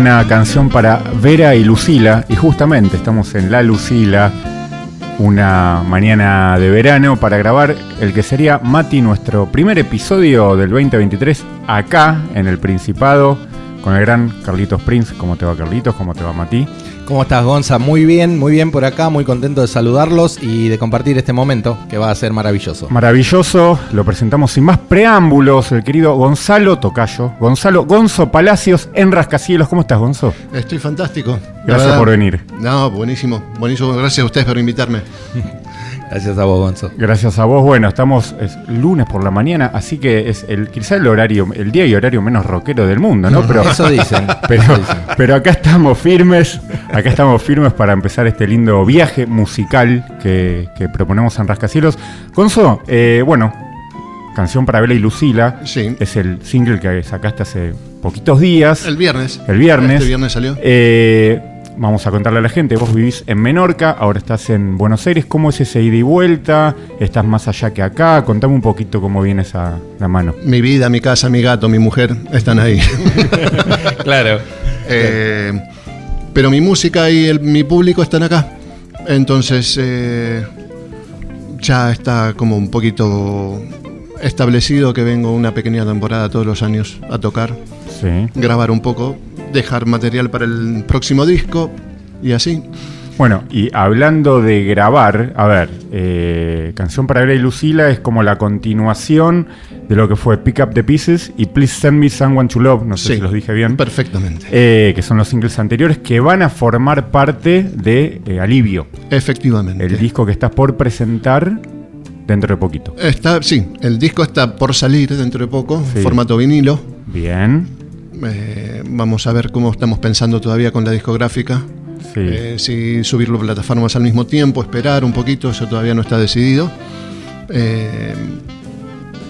suena canción para Vera y Lucila, y justamente estamos en La Lucila, una mañana de verano, para grabar el que sería Mati, nuestro primer episodio del 2023, acá en el Principado, con el gran Carlitos Prince. ¿Cómo te va, Carlitos? ¿Cómo te va, Mati? ¿Cómo estás, Gonza? Muy bien, muy bien por acá, muy contento de saludarlos y de compartir este momento que va a ser maravilloso. Maravilloso, lo presentamos sin más preámbulos, el querido Gonzalo Tocayo, Gonzalo Gonzo Palacios en Rascacielos. ¿Cómo estás, Gonzo? Estoy fantástico. Gracias por venir. No, buenísimo, buenísimo. Gracias a ustedes por invitarme. Gracias a vos, Gonzo. Gracias a vos. Bueno, estamos es lunes por la mañana, así que es el quizá el horario, el día y horario menos rockero del mundo, ¿no? Pero eso dicen. Pero, eso dicen. pero acá estamos firmes, acá estamos firmes para empezar este lindo viaje musical que, que proponemos en Rascacielos. Gonzo, eh, bueno, canción para Vela y Lucila. Sí. Es el single que sacaste hace poquitos días. El viernes. El viernes. Este viernes salió. Eh, vamos a contarle a la gente, vos vivís en Menorca, ahora estás en Buenos Aires, ¿cómo es ese ida y vuelta? ¿Estás más allá que acá? Contame un poquito cómo viene esa la mano. Mi vida, mi casa, mi gato, mi mujer están ahí. Claro. Eh, pero mi música y el- mi público están acá. Entonces eh, ya está como un poquito establecido que vengo una pequeña temporada todos los años a tocar, Sí. grabar un poco, dejar material para el próximo disco y así. Bueno, y hablando de grabar, a ver, eh, Canción para Vera y Lucila es como la continuación de lo que fue Pick Up the Pieces y Please Send Me Someone to Love, no sé Sí, si los dije bien, Perfectamente. eh, que son los singles anteriores que van a formar parte de eh, Alivio, Efectivamente. el disco que estás por presentar dentro de poquito. Está, sí, el disco está por salir dentro de poco, Sí. formato vinilo. Bien, Eh, vamos a ver cómo estamos pensando todavía con la discográfica. sí. Eh, si subirlo a plataformas al mismo tiempo, esperar un poquito, eso todavía no está decidido. Eh,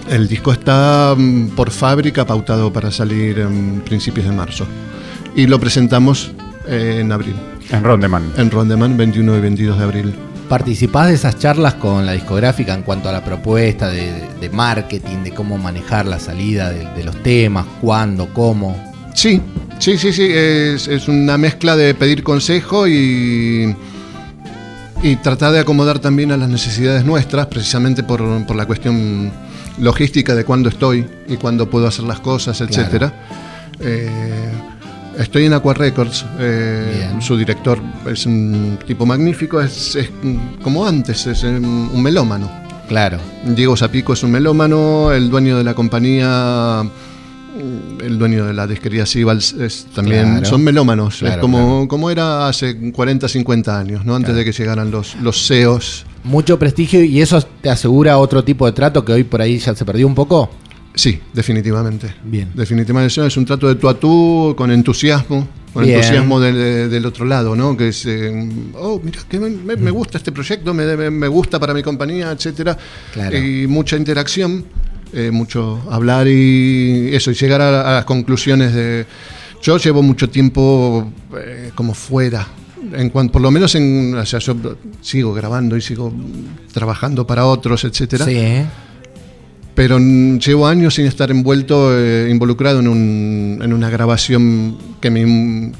el disco está mm, por fábrica pautado para salir en principios de marzo. Y lo presentamos eh, en abril, en Rondeman. en Rondeman, 21 y 22 de abril. ¿Participás de esas charlas con la discográfica en cuanto a la propuesta de, de marketing, de cómo manejar la salida de, de los temas, cuándo, cómo? Sí, sí, sí, sí. Es, es una mezcla de pedir consejo y, y tratar de acomodar también a las necesidades nuestras, precisamente por, por la cuestión logística de cuándo estoy y cuándo puedo hacer las cosas, etcétera. Eh, estoy en Aqua Records. eh, su director es un tipo magnífico, es, es como antes, es un, melómano. Claro. Diego Zapico es un melómano, el dueño de la compañía, el dueño de la disquería Sibals es también, Claro. son melómanos, es como, claro. como era hace 40, 50 años, ¿no? antes de que llegaran los, los CEOs. Mucho prestigio y eso te asegura otro tipo de trato que hoy por ahí ya se perdió un poco. Sí, definitivamente. Bien. Definitivamente es un trato de tú a tú, con entusiasmo, con Bien. entusiasmo del, del otro lado, ¿no? Que es, eh, oh, mira, que me, me- me gusta este proyecto, me, me- me gusta para mi compañía, etcétera. Claro. Y mucha interacción, eh, mucho hablar y eso, y llegar a, a las conclusiones de. Yo llevo mucho tiempo eh, como fuera. En cuanto, por lo menos en, o sea, yo sigo grabando y sigo trabajando para otros, etcétera Sí. Pero llevo años sin estar envuelto, eh, involucrado en, un- en una grabación que me,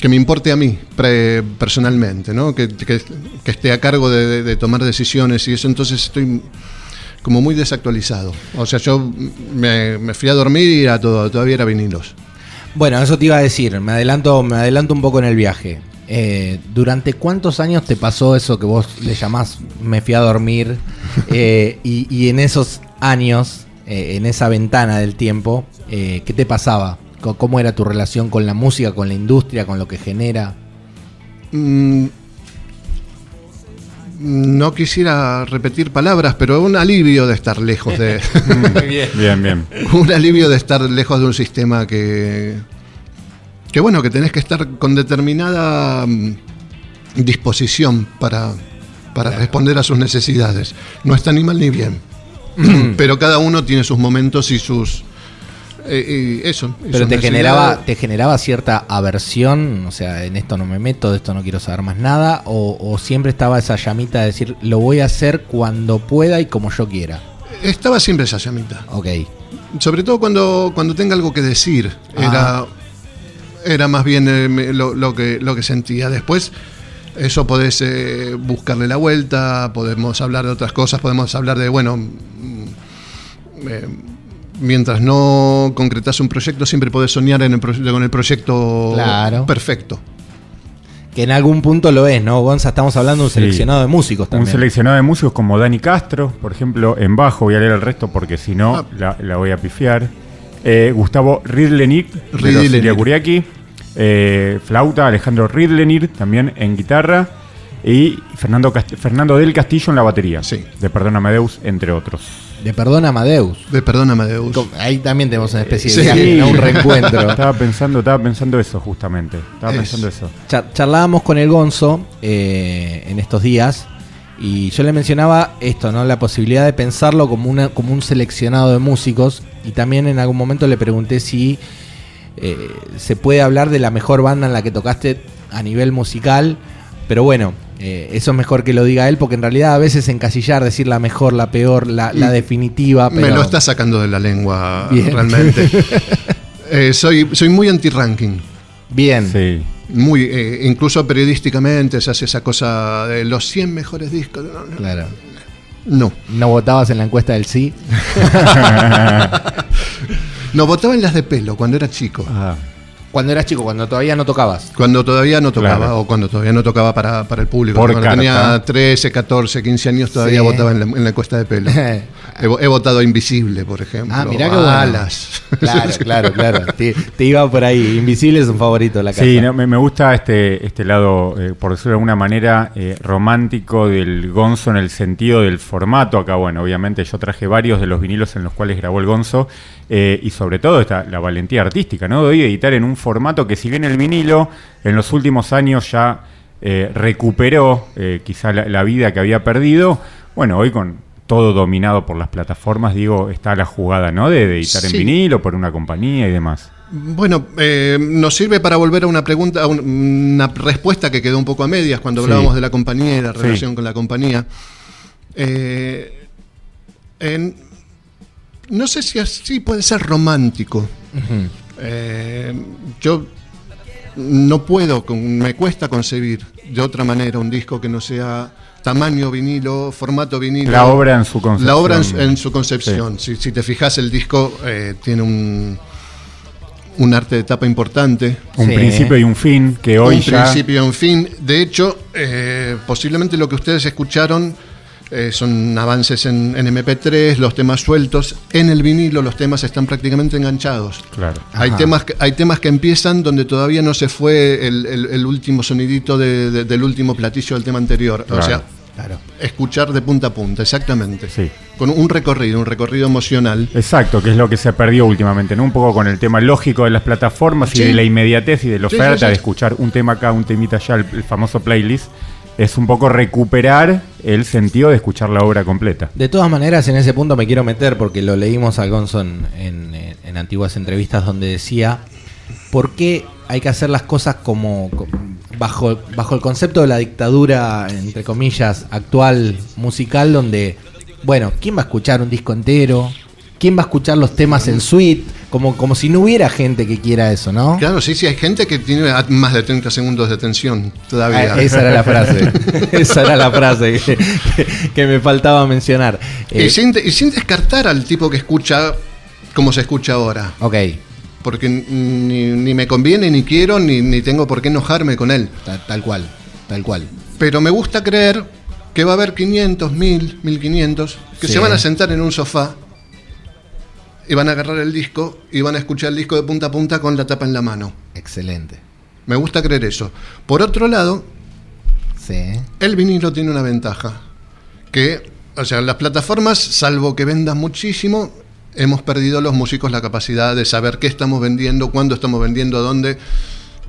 que me importe a mí pre- personalmente, ¿no? que, esté a cargo de tomar decisiones y eso, entonces estoy como muy desactualizado. O sea, yo me, me fui a dormir y era todo, todavía era vinilos. Bueno, eso te iba a decir, me adelanto, me adelanto un poco en el viaje. Eh, ¿Durante cuántos años te pasó eso que vos le llamás me fui a dormir? Eh, y, y en esos años, eh, en esa ventana del tiempo, eh, ¿qué te pasaba? ¿Cómo era tu relación con la música, con la industria, con lo que genera? Mm, no quisiera repetir palabras, pero un alivio de estar lejos de... Bien, bien. un alivio de estar lejos de un sistema que. Que bueno, que tenés que estar con determinada mm, disposición para, para responder a sus necesidades. No está ni mal ni bien. Pero cada uno tiene sus momentos y sus. eh, y eso. y Pero te generaba, te generaba cierta aversión, o sea, en esto no me meto, de esto no quiero saber más nada, o, o siempre estaba esa llamita de decir, lo voy a hacer cuando pueda y como yo quiera. Estaba siempre esa llamita. Ok. Sobre todo cuando, cuando tenga algo que decir. Era. Era más bien eh, lo, lo que, lo que sentía. Después, eso podés eh, buscarle la vuelta, podemos hablar de otras cosas, podemos hablar de, bueno, mm, eh, mientras no concretas un proyecto, siempre podés soñar en el pro- con el proyecto Claro. perfecto. Que en algún punto lo es, ¿no, Gonza? Estamos hablando de un Sí. seleccionado de músicos Un también. seleccionado de músicos como Dani Castro, por ejemplo, en bajo, voy a leer el resto porque si no Ah. la, la voy a pifiar. Eh, Gustavo Ridlenir, de los. Eh, flauta, Alejandro Ridlenir, también en guitarra. Y Fernando, Cast- Fernando del Castillo en la batería. Sí. De Perdón Amadeus, entre otros. De Perdón Amadeus. De Perdón Amadeus. Ahí también tenemos una especie Sí. de viaje, ¿no? un reencuentro. Estaba pensando, estaba pensando eso justamente. Estaba Es- pensando eso. Char- charlábamos con el Gonzo eh, en estos días y yo le mencionaba esto, ¿no? La posibilidad de pensarlo como, una, como un seleccionado de músicos y también en algún momento le pregunté si eh, se puede hablar de la mejor banda en la que tocaste a nivel musical, pero bueno, eh, eso es mejor que lo diga él porque en realidad a veces encasillar, decir la mejor, la peor, la, la Y definitiva, pero Me lo está sacando de la lengua Bien. realmente. Eh, soy, soy muy anti-ranking. bien. Sí. Muy, eh, incluso periodísticamente se hace esa cosa de los 100 mejores discos. No, no. Claro. No. ¿No votabas en la encuesta del sí? No, votaba en las de pelo cuando era chico. Ah, Cuando eras chico, cuando todavía no tocabas. Cuando todavía no tocaba, Claro. o cuando todavía no tocaba para, para el público. Por cuando carta. tenía 13, 14, 15 años todavía Sí. votaba en la, en la encuesta de pelo. he, vo- he votado a Invisible, por ejemplo. Ah, mirá bueno. Alas. Claro, claro, claro. Te, te iba por ahí. Invisible es un favorito de la casa. Sí, no, me, me gusta este, este lado, eh, por decirlo de alguna manera, eh, romántico del Gonzo en el sentido del formato. Acá, bueno, obviamente yo traje varios de los vinilos en los cuales grabó el Gonzo eh, y sobre todo esta, la valentía artística, ¿no? De hoy editar en un formato que si bien el vinilo en los últimos años ya eh, recuperó eh, quizá la, la vida que había perdido, bueno, hoy con todo dominado por las plataformas, digo, está la jugada, ¿no? De, de editar en vinilo por una compañía y demás. Bueno, eh, nos sirve para volver a una pregunta, a un- una respuesta que quedó un poco a medias cuando Sí. hablábamos de la compañía y la Sí. relación con la compañía. Eh, en- no sé si así puede ser romántico. Eh, yo no puedo, con- me cuesta concebir de otra manera un disco que no sea tamaño vinilo, formato vinilo. La obra en su concepción. La obra en, su- en su concepción. Si, si te fijas, el disco eh, tiene un, un arte de tapa importante. Un Sí. principio y un fin que hoy un ya. principio y un fin. De hecho, eh, posiblemente lo que ustedes escucharon eh, son avances en, en MP3, los temas sueltos. En el vinilo los temas están prácticamente enganchados. Claro. Hay Ajá. temas, que, hay temas que empiezan donde todavía no se fue el, el- el último sonidito de- de- del último platillo del tema anterior. Claro. O sea, Claro. escuchar de punta a punta, exactamente. Sí. Con un recorrido, un recorrido emocional. Exacto, que es lo que se perdió últimamente, ¿no? Un poco con el tema lógico de las plataformas y Sí. de la inmediatez y de la oferta, sí, sí. de escuchar un tema acá, un temita allá, el, el famoso playlist. Es un poco recuperar el sentido de escuchar la obra completa. De todas maneras, en ese punto me quiero meter porque lo leímos a Gonzo en, en- en antiguas entrevistas donde decía por qué hay que hacer las cosas como co- bajo, bajo el concepto de la dictadura, entre comillas, actual musical, donde, bueno, ¿quién va a escuchar un disco entero? ¿Quién va a escuchar los temas en suite? Como, como si no hubiera gente que quiera eso, ¿no? Claro, sí, sí, hay gente que tiene más de 30 segundos de tensión todavía. Ah, esa era la frase. esa era la frase que, que- que me faltaba mencionar. y, Eh, sin, y sin descartar al tipo que escucha como se escucha ahora. ok, Porque ni, ni me conviene, ni quiero, ni, ni tengo por qué enojarme con él. ta- tal cual, tal cual. Pero me gusta creer que va a haber 500, 1000, 1500 que Sí. se van a sentar en un sofá y van a agarrar el disco y van a escuchar el disco de punta a punta con la tapa en la mano. Excelente. Me gusta creer eso. Por otro lado, Sí. el vinilo tiene una ventaja. Que, o sea, las plataformas, salvo que vendan muchísimo, hemos perdido los músicos la capacidad de saber qué estamos vendiendo, cuándo estamos vendiendo, a dónde.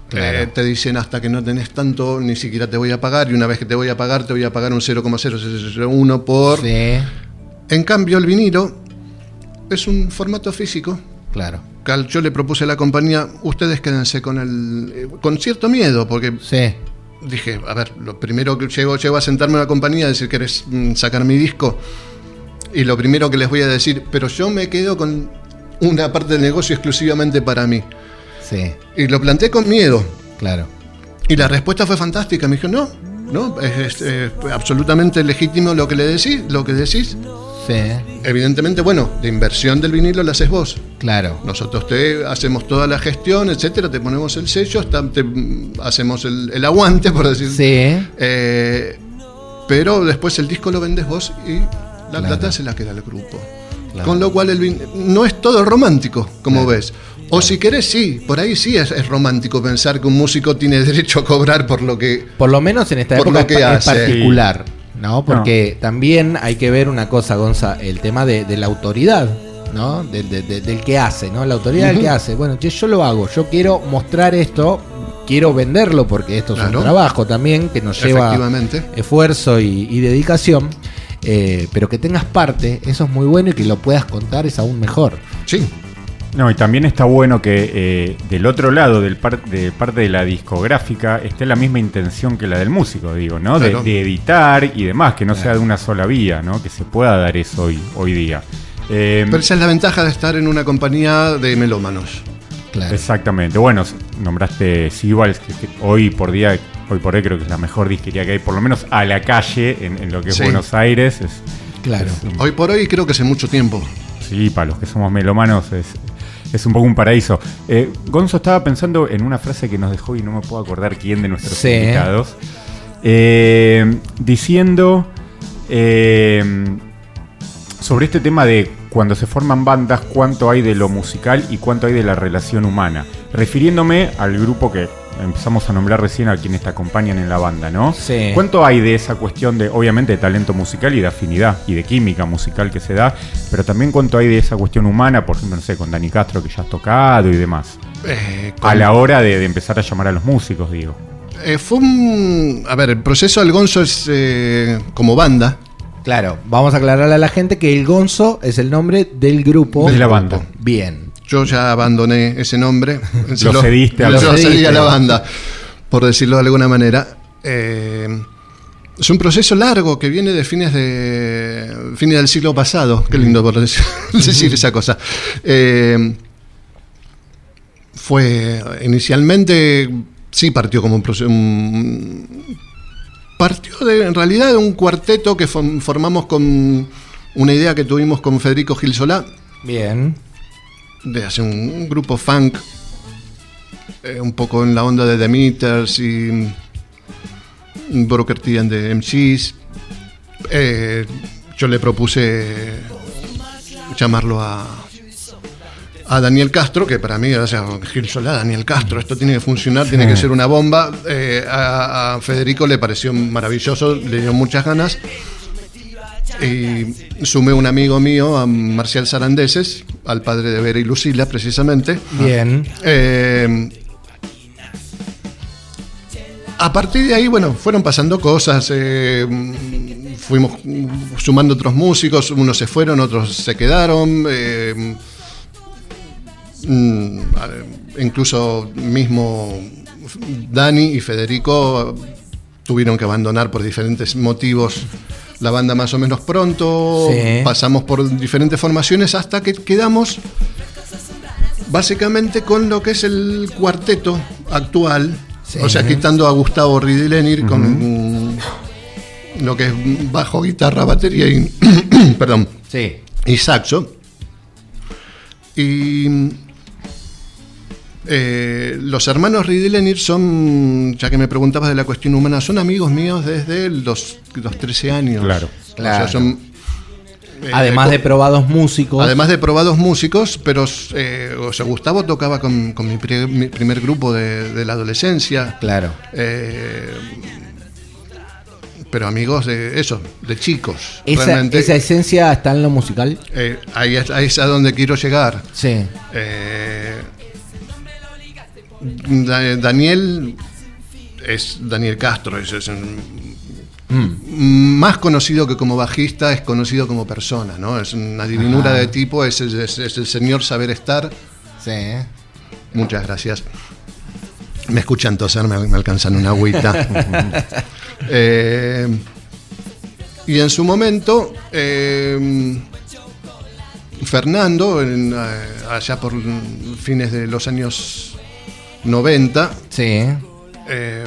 Claro. Eh, te dicen hasta que no tenés tanto, ni siquiera te voy a pagar, y una vez que te voy a pagar, te voy a pagar un 0,001 por. Sí, En cambio, el vinilo es un formato físico. claro. Yo le propuse a la compañía, ustedes quédense con el. eh, con cierto miedo, porque Sí, dije, a ver, lo primero que llego, llego a sentarme en la compañía a decir, ¿querés mm, sacar mi disco? Y lo primero que les voy a decir, pero yo me quedo con una parte del negocio exclusivamente para mí. Sí, Y lo planteé con miedo. claro. Y la respuesta fue fantástica. Me dijo, no, no, es, es, absolutamente legítimo lo que le decís, lo que decís. Sí, Evidentemente, bueno, de inversión del vinilo la haces vos. claro. Nosotros te hacemos toda la gestión, etcétera, te ponemos el sello, te- hacemos el, el aguante, por decir. Sí, Eh, pero después el disco lo vendes vos y la Claro. plata se la queda al grupo. Claro. Con lo cual el vin- no es todo romántico, como ves. O si querés, sí, por ahí sí es, es romántico pensar que un músico tiene derecho a cobrar por lo que... por lo menos en esta Por época lo que es es hace. particular, ¿no? Porque también hay que ver una cosa, Gonza, el tema de, de la autoridad, ¿no? Del, de- de- del que hace, ¿no? La autoridad del que hace. Bueno, che, yo lo hago, yo quiero mostrar esto, quiero venderlo porque esto es Claro. un trabajo también que nos lleva esfuerzo y, y dedicación. Eh, pero que tengas parte, eso es muy bueno y que lo puedas contar es aún mejor. Sí, No, y también está bueno que eh, del otro lado, del par- de parte de la discográfica, esté la misma intención que la del músico, digo, ¿no? De, Claro. de editar y demás, que no sea de una sola vía, ¿no? Que se pueda dar eso hoy, hoy día. Eh, pero esa es la ventaja de estar en una compañía de melómanos. Claro. Exactamente. Bueno, nombraste Sibals, que, que hoy por día, hoy por hoy creo que es la mejor disquería que hay, por lo menos a la calle, en, en lo que es Sí. Buenos Aires. Es, Claro. es un- Hoy por hoy creo que hace mucho tiempo. sí, para los que somos melomanos es, es un poco un paraíso. Eh, Gonzo estaba pensando en una frase que nos dejó y no me puedo acordar quién de nuestros Sí. invitados. eh, diciendo eh, sobre este tema de cuando se forman bandas, cuánto hay de lo musical y cuánto hay de la relación humana. Refiriéndome al grupo que empezamos a nombrar recién a quienes te acompañan en la banda, ¿no? Sí. ¿Cuánto hay de esa cuestión de, obviamente, de talento musical y de afinidad y de química musical que se da, pero también cuánto hay de esa cuestión humana, por ejemplo, no sé, con Dani Castro que ya has tocado y demás? Eh, con- A la hora de, de empezar a llamar a los músicos, digo. eh, fue un... A ver, el proceso del Gonzo es eh, como banda. Claro, vamos a aclararle a la gente que el Gonzo es el nombre del grupo. De la banda. Bien. Yo ya abandoné ese nombre. Lo cediste a lo, cedí cediste. a la banda, por decirlo de alguna manera. Eh, es un proceso largo que viene de fines de fines del siglo pasado. Qué lindo por decir, decir esa cosa. Eh, fue inicialmente sí partió como un proceso. un- partió de, en realidad de un cuarteto que formamos con una idea que tuvimos con Federico Gil Solá Bien. De hacer un, un grupo funk, eh, un poco en la onda de The Meters y Broker T and the MCs. Eh, yo le propuse llamarlo a, a Daniel Castro, que para mí, o sea, Gil Solá, Daniel Castro, esto tiene que funcionar, tiene que ser una bomba. Eh, a, a Federico le pareció maravilloso, le dio muchas ganas. Y sumé un amigo mío, a Marcial Sarandeses, al padre de Vera y Lucila, precisamente. Bien. Eh, a partir de ahí, bueno, fueron pasando cosas. eh, fuimos sumando otros músicos, unos se fueron, otros se quedaron. eh, mm, incluso mismo Dani y Federico tuvieron que abandonar por diferentes motivos la banda más o menos pronto. Sí. Pasamos por diferentes formaciones hasta que quedamos básicamente con lo que es el cuarteto actual. Sí. O sea, quitando a Gustavo Ridilenir con mm, lo que es bajo, guitarra, batería y, perdón, Sí. y saxo. Y eh, los hermanos Ridilenir son, ya que me preguntabas de la cuestión humana, son amigos míos desde los, los 13 años. Claro. O sea, Claro. son, eh, Además de probados músicos. Además de probados músicos, pero eh, o sea, Gustavo tocaba con, con mi, pri- mi primer grupo de, de la adolescencia. Claro. eh, pero amigos de eso, de chicos. Esa, realmente. esa esencia está en lo musical. Eh, ahí, es, ahí es a donde quiero llegar. Sí. Eh, Daniel es Daniel Castro, es, Mm. más conocido que como bajista, es conocido como persona, ¿no? Es una divinura Ajá. de tipo, es, es- es el señor saber estar. Sí. Muchas gracias. Me escuchan toser, me, me alcanzan una agüita. Eh, y en su momento, eh, Fernando, en, eh, allá por fines de los años 90, Sí. eh,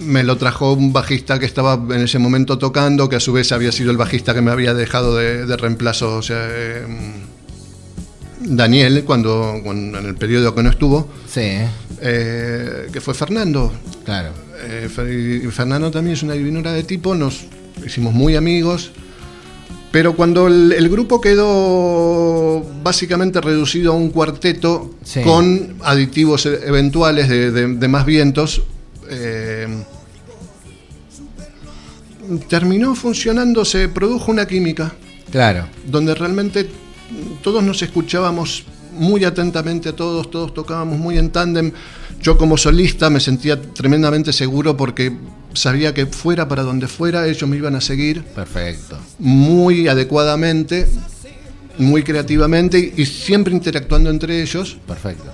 me lo trajo un bajista que estaba en ese momento tocando, que a su vez había sido el bajista que me había dejado de, de reemplazo, o sea, eh, Daniel, cuando, cuando- en el periodo que no estuvo, Sí. eh, que fue Fernando. Claro. Eh, Fernando también es una divinura de tipo, nos hicimos muy amigos. Pero cuando el, el grupo quedó básicamente reducido a un cuarteto Sí. con aditivos e- eventuales de, de- de más vientos, eh, terminó funcionando, se produjo una química Claro. donde realmente todos nos escuchábamos muy atentamente a todos, todos tocábamos muy en tándem. Yo como solista me sentía tremendamente seguro porque sabía que fuera para donde fuera, ellos me iban a seguir Perfecto. muy adecuadamente, muy creativamente y siempre interactuando entre ellos. Perfecto.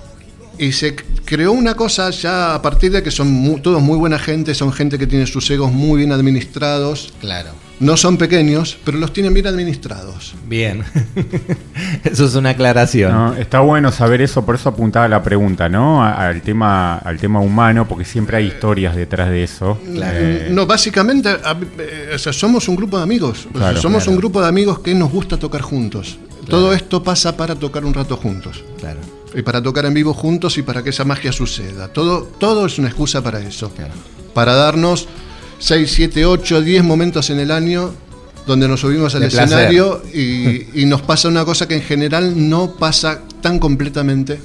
Y se creó una cosa ya a partir de que son todos muy buena gente, son gente que tiene sus egos muy bien administrados. Claro. No son pequeños, pero los tienen bien administrados. Bien. Eso es una aclaración. No, está bueno saber eso, por eso apuntaba la pregunta, ¿no? Al tema, al tema humano, porque siempre hay historias detrás de eso. Claro. Eh, No, básicamente, eh, o sea, somos un grupo de amigos. O sea, Claro. somos Claro. un grupo de amigos que nos gusta tocar juntos. Todo esto pasa para tocar un rato juntos. Claro. Y para tocar en vivo juntos y para que esa magia suceda. Todo, todo es una excusa para eso. Claro. Para darnos 6, 7, 8, 10 momentos en el año donde nos subimos al De escenario y, y nos pasa una cosa que en general no pasa tan completamente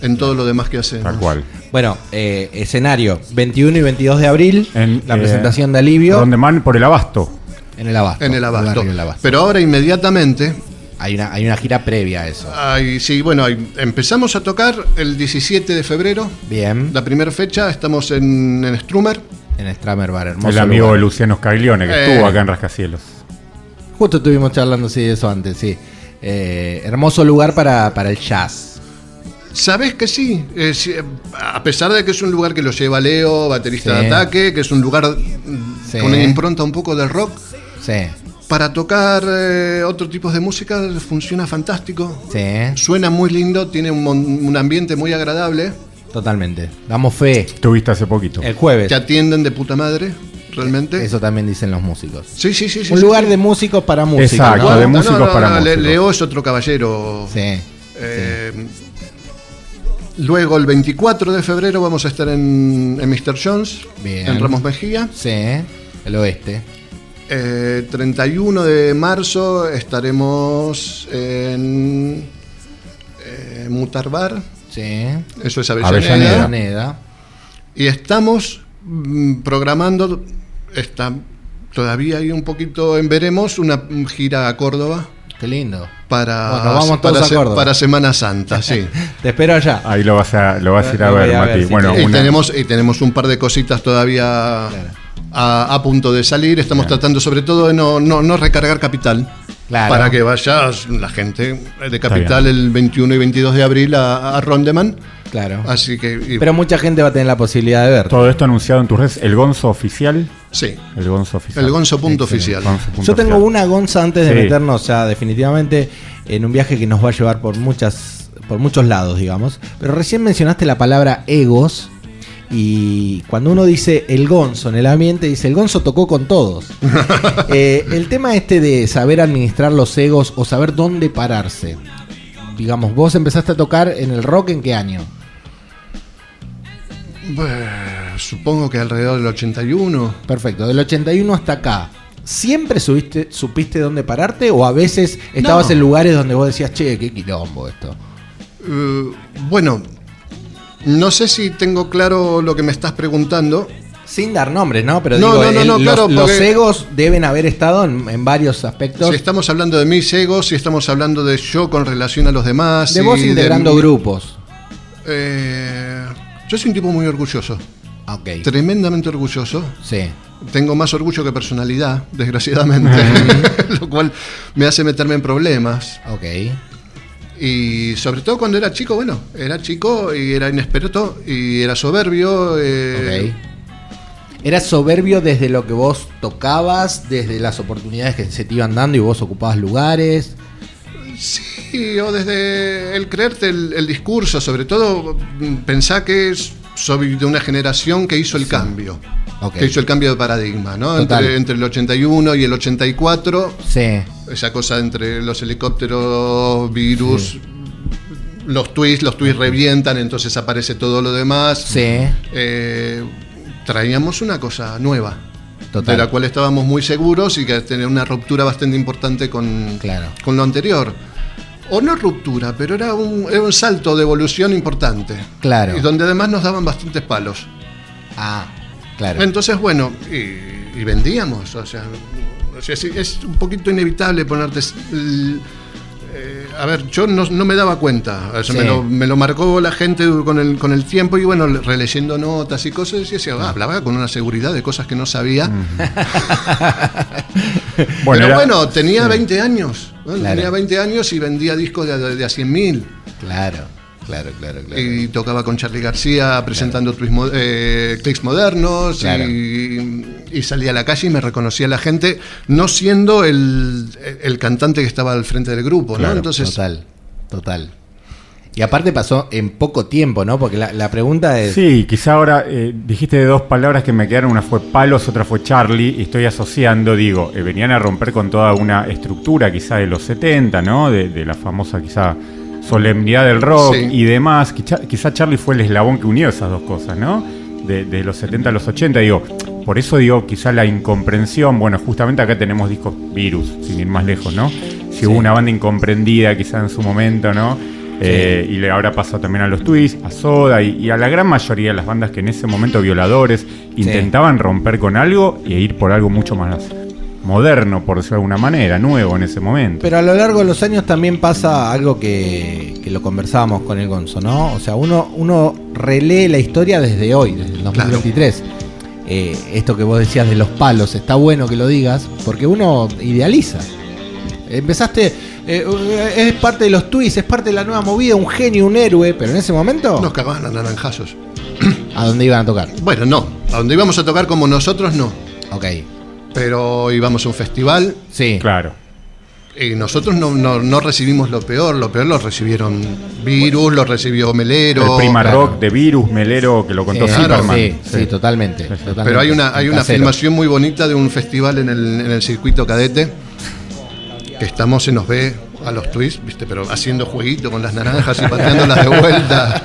en todo lo demás que hacemos. tal cual. Bueno, eh, escenario 21 y 22 de abril, En, la eh, presentación de Alivio Donde van por el abasto. en el Abasto. En el abasto. Pero ahora inmediatamente Hay una, hay una gira previa a eso. Ay, sí, bueno, empezamos a tocar el 17 de febrero. Bien. La primera fecha, estamos en, en Strummer. En Stramer Bar, hermoso. el amigo lugar. Luciano Scaglione, que Eh. estuvo acá en Rascacielos. Justo estuvimos charlando sí, de eso antes, sí. Eh, hermoso lugar para, para el jazz. Sabes que sí, eh, sí, eh, a pesar de que es un lugar que lo lleva Leo, baterista Sí. de ataque, que es un lugar mm, Sí. con una impronta un poco del rock, Sí, para tocar eh, otro tipo de música funciona fantástico. sí, Suena muy lindo, tiene un, mon- un ambiente muy agradable, totalmente. Damos fe. Tuviste hace poquito. El jueves. te atienden de puta madre, realmente. Eso también dicen los músicos. Sí, sí, sí. sí, Un sí, lugar sí. de músicos para músicos. Exacto, ¿no? de no, músicos no, para músicos. Leo es otro caballero. Sí. Eh, Luego, el 24 de febrero, vamos a estar en, en Mr. Jones, Bien. en Ramos Mejía. Sí, el oeste. Eh, 31 de marzo estaremos en eh, Mutarbar, Sí. eso es Avellaneda. Avellaneda. Y estamos mm, programando, está todavía hay un poquito en veremos, una gira a Córdoba Qué lindo. para, Bueno, vamos todos para, a se- Córdoba. para Semana Santa, sí. Te espero allá. Ahí lo vas a, lo vas a ir a ver, a ver, Mati. sí, bueno, y, una- tenemos, y tenemos un par de cositas todavía a, a punto de salir. Estamos tratando sobre todo de no, no, no recargar capital. Claro. Para que vaya la gente de capital el 21 y 22 de abril a, a Rondeman. Claro. Así que. y- Pero mucha gente va a tener la posibilidad de ver. todo esto anunciado en tus redes. El Gonzo oficial. sí, El Gonzo oficial. el gonzo punto Excelente. oficial. Gonzo punto Yo tengo oficial. una gonza antes de Sí. meternos ya definitivamente en un viaje que nos va a llevar por muchas por muchos lados, digamos. Pero recién mencionaste la palabra egos y cuando uno dice el gonzo en el ambiente dice el gonzo tocó con todos. Eh, el tema este de saber administrar los egos o saber dónde pararse. Digamos, vos empezaste a tocar en el rock en qué año? Bueno, supongo que alrededor del 81. Perfecto, del 81 hasta acá. ¿Siempre subiste, supiste dónde pararte o a veces estabas No. en lugares donde vos decías, che, qué quilombo esto? Eh, bueno, no sé si tengo claro lo que me estás preguntando. Sin dar nombres, ¿no? Pero No, digo, no, no, el- no, los, claro, los porque- egos deben haber estado en, en varios aspectos. Si estamos hablando de mis egos, si estamos hablando de yo con relación a los demás. de vos integrando grupos. Eh, yo soy un tipo muy orgulloso, Ok. tremendamente orgulloso. Sí. Tengo más orgullo que personalidad, desgraciadamente, lo cual me hace meterme en problemas. Ok. Y sobre todo cuando era chico, bueno, era chico y era inexperto y era soberbio. eh, Ok. ¿Eras soberbio desde lo que vos tocabas, desde las oportunidades que se te iban dando y vos ocupabas lugares? Sí, o desde el creerte el, el discurso, sobre todo mm, pensá que es soy de una generación que hizo el cambio. Ok. Que hizo el cambio de paradigma, ¿no? Entre, entre el 81 y el 84, Sí. esa cosa entre los helicópteros, virus, los twists, los twists revientan, entonces aparece todo lo demás. Sí. Eh, traíamos una cosa nueva, Total. de la cual estábamos muy seguros y que tenía una ruptura bastante importante con, Claro. con lo anterior. O no ruptura, pero era un, era un salto de evolución importante. Claro. Y donde además nos daban bastantes palos. Ah, claro. Entonces, bueno, y, y vendíamos. O sea, o sea, sí, es un poquito inevitable ponerte. l- eh, a ver, yo no, no me daba cuenta. O sea, Sí. me, lo, me lo marcó la gente con el, con el tiempo y bueno, releyendo notas y cosas, y decía, ah, hablaba con una seguridad de cosas que no sabía. Bueno, Pero era- bueno, tenía 20 años. Claro. Tenía 20 años y vendía discos de, de, de a 100 mil. Claro, claro, claro, claro. Y tocaba con Charlie García presentando mo- eh, clics modernos Claro. y, y salía a la calle y me reconocía la gente, no siendo el, el cantante que estaba al frente del grupo, ¿no? Claro, Entonces, Total, total. Y aparte pasó en poco tiempo, ¿no? Porque la, la pregunta es... Sí, quizá ahora eh, dijiste dos palabras que me quedaron, una fue palos, otra fue Charlie, y estoy asociando, digo, eh, venían a romper con toda una estructura quizá de los 70, ¿no? De, de la famosa quizá solemnidad del rock Sí. y demás. Quizá, quizá Charlie fue el eslabón que unió esas dos cosas, ¿no? De, de los 70 a los 80, digo, por eso digo, quizá la incomprensión, bueno, justamente acá tenemos discos virus, sin ir más lejos, ¿no? Si hubo una banda incomprendida quizá en su momento, ¿no? Eh, y le habrá pasado también a los Twists, a Soda y, y a la gran mayoría de las bandas que en ese momento violadores intentaban romper con algo e ir por algo mucho más moderno, por decirlo de alguna manera, nuevo en ese momento. Pero a lo largo de los años también pasa algo que, que lo conversábamos con el Gonzo, ¿no? O sea, uno, uno relee la historia desde hoy, desde el 2023. Eh, esto que vos decías de los palos, está bueno que lo digas, porque uno idealiza. Empezaste, eh, es parte de los tweets, es parte de la nueva movida, un genio, un héroe, pero en ese momento, nos cagaban a naranjazos. ¿a dónde iban a tocar? Bueno, no, a donde íbamos a tocar como nosotros no, Ok, pero íbamos a un festival sí, Claro. y nosotros no, no, no recibimos lo peor, lo peor lo recibieron Virus, lo recibió Melero. el prima claro. rock de Virus, Melero, que lo contó Eh, Zimmerman. sí, sí, totalmente, totalmente. Pero hay una, hay una filmación muy bonita de un festival en el, en el circuito cadete. Que estamos, se nos ve a los twists, ¿viste? Pero haciendo jueguito con las naranjas y pateándolas de vuelta.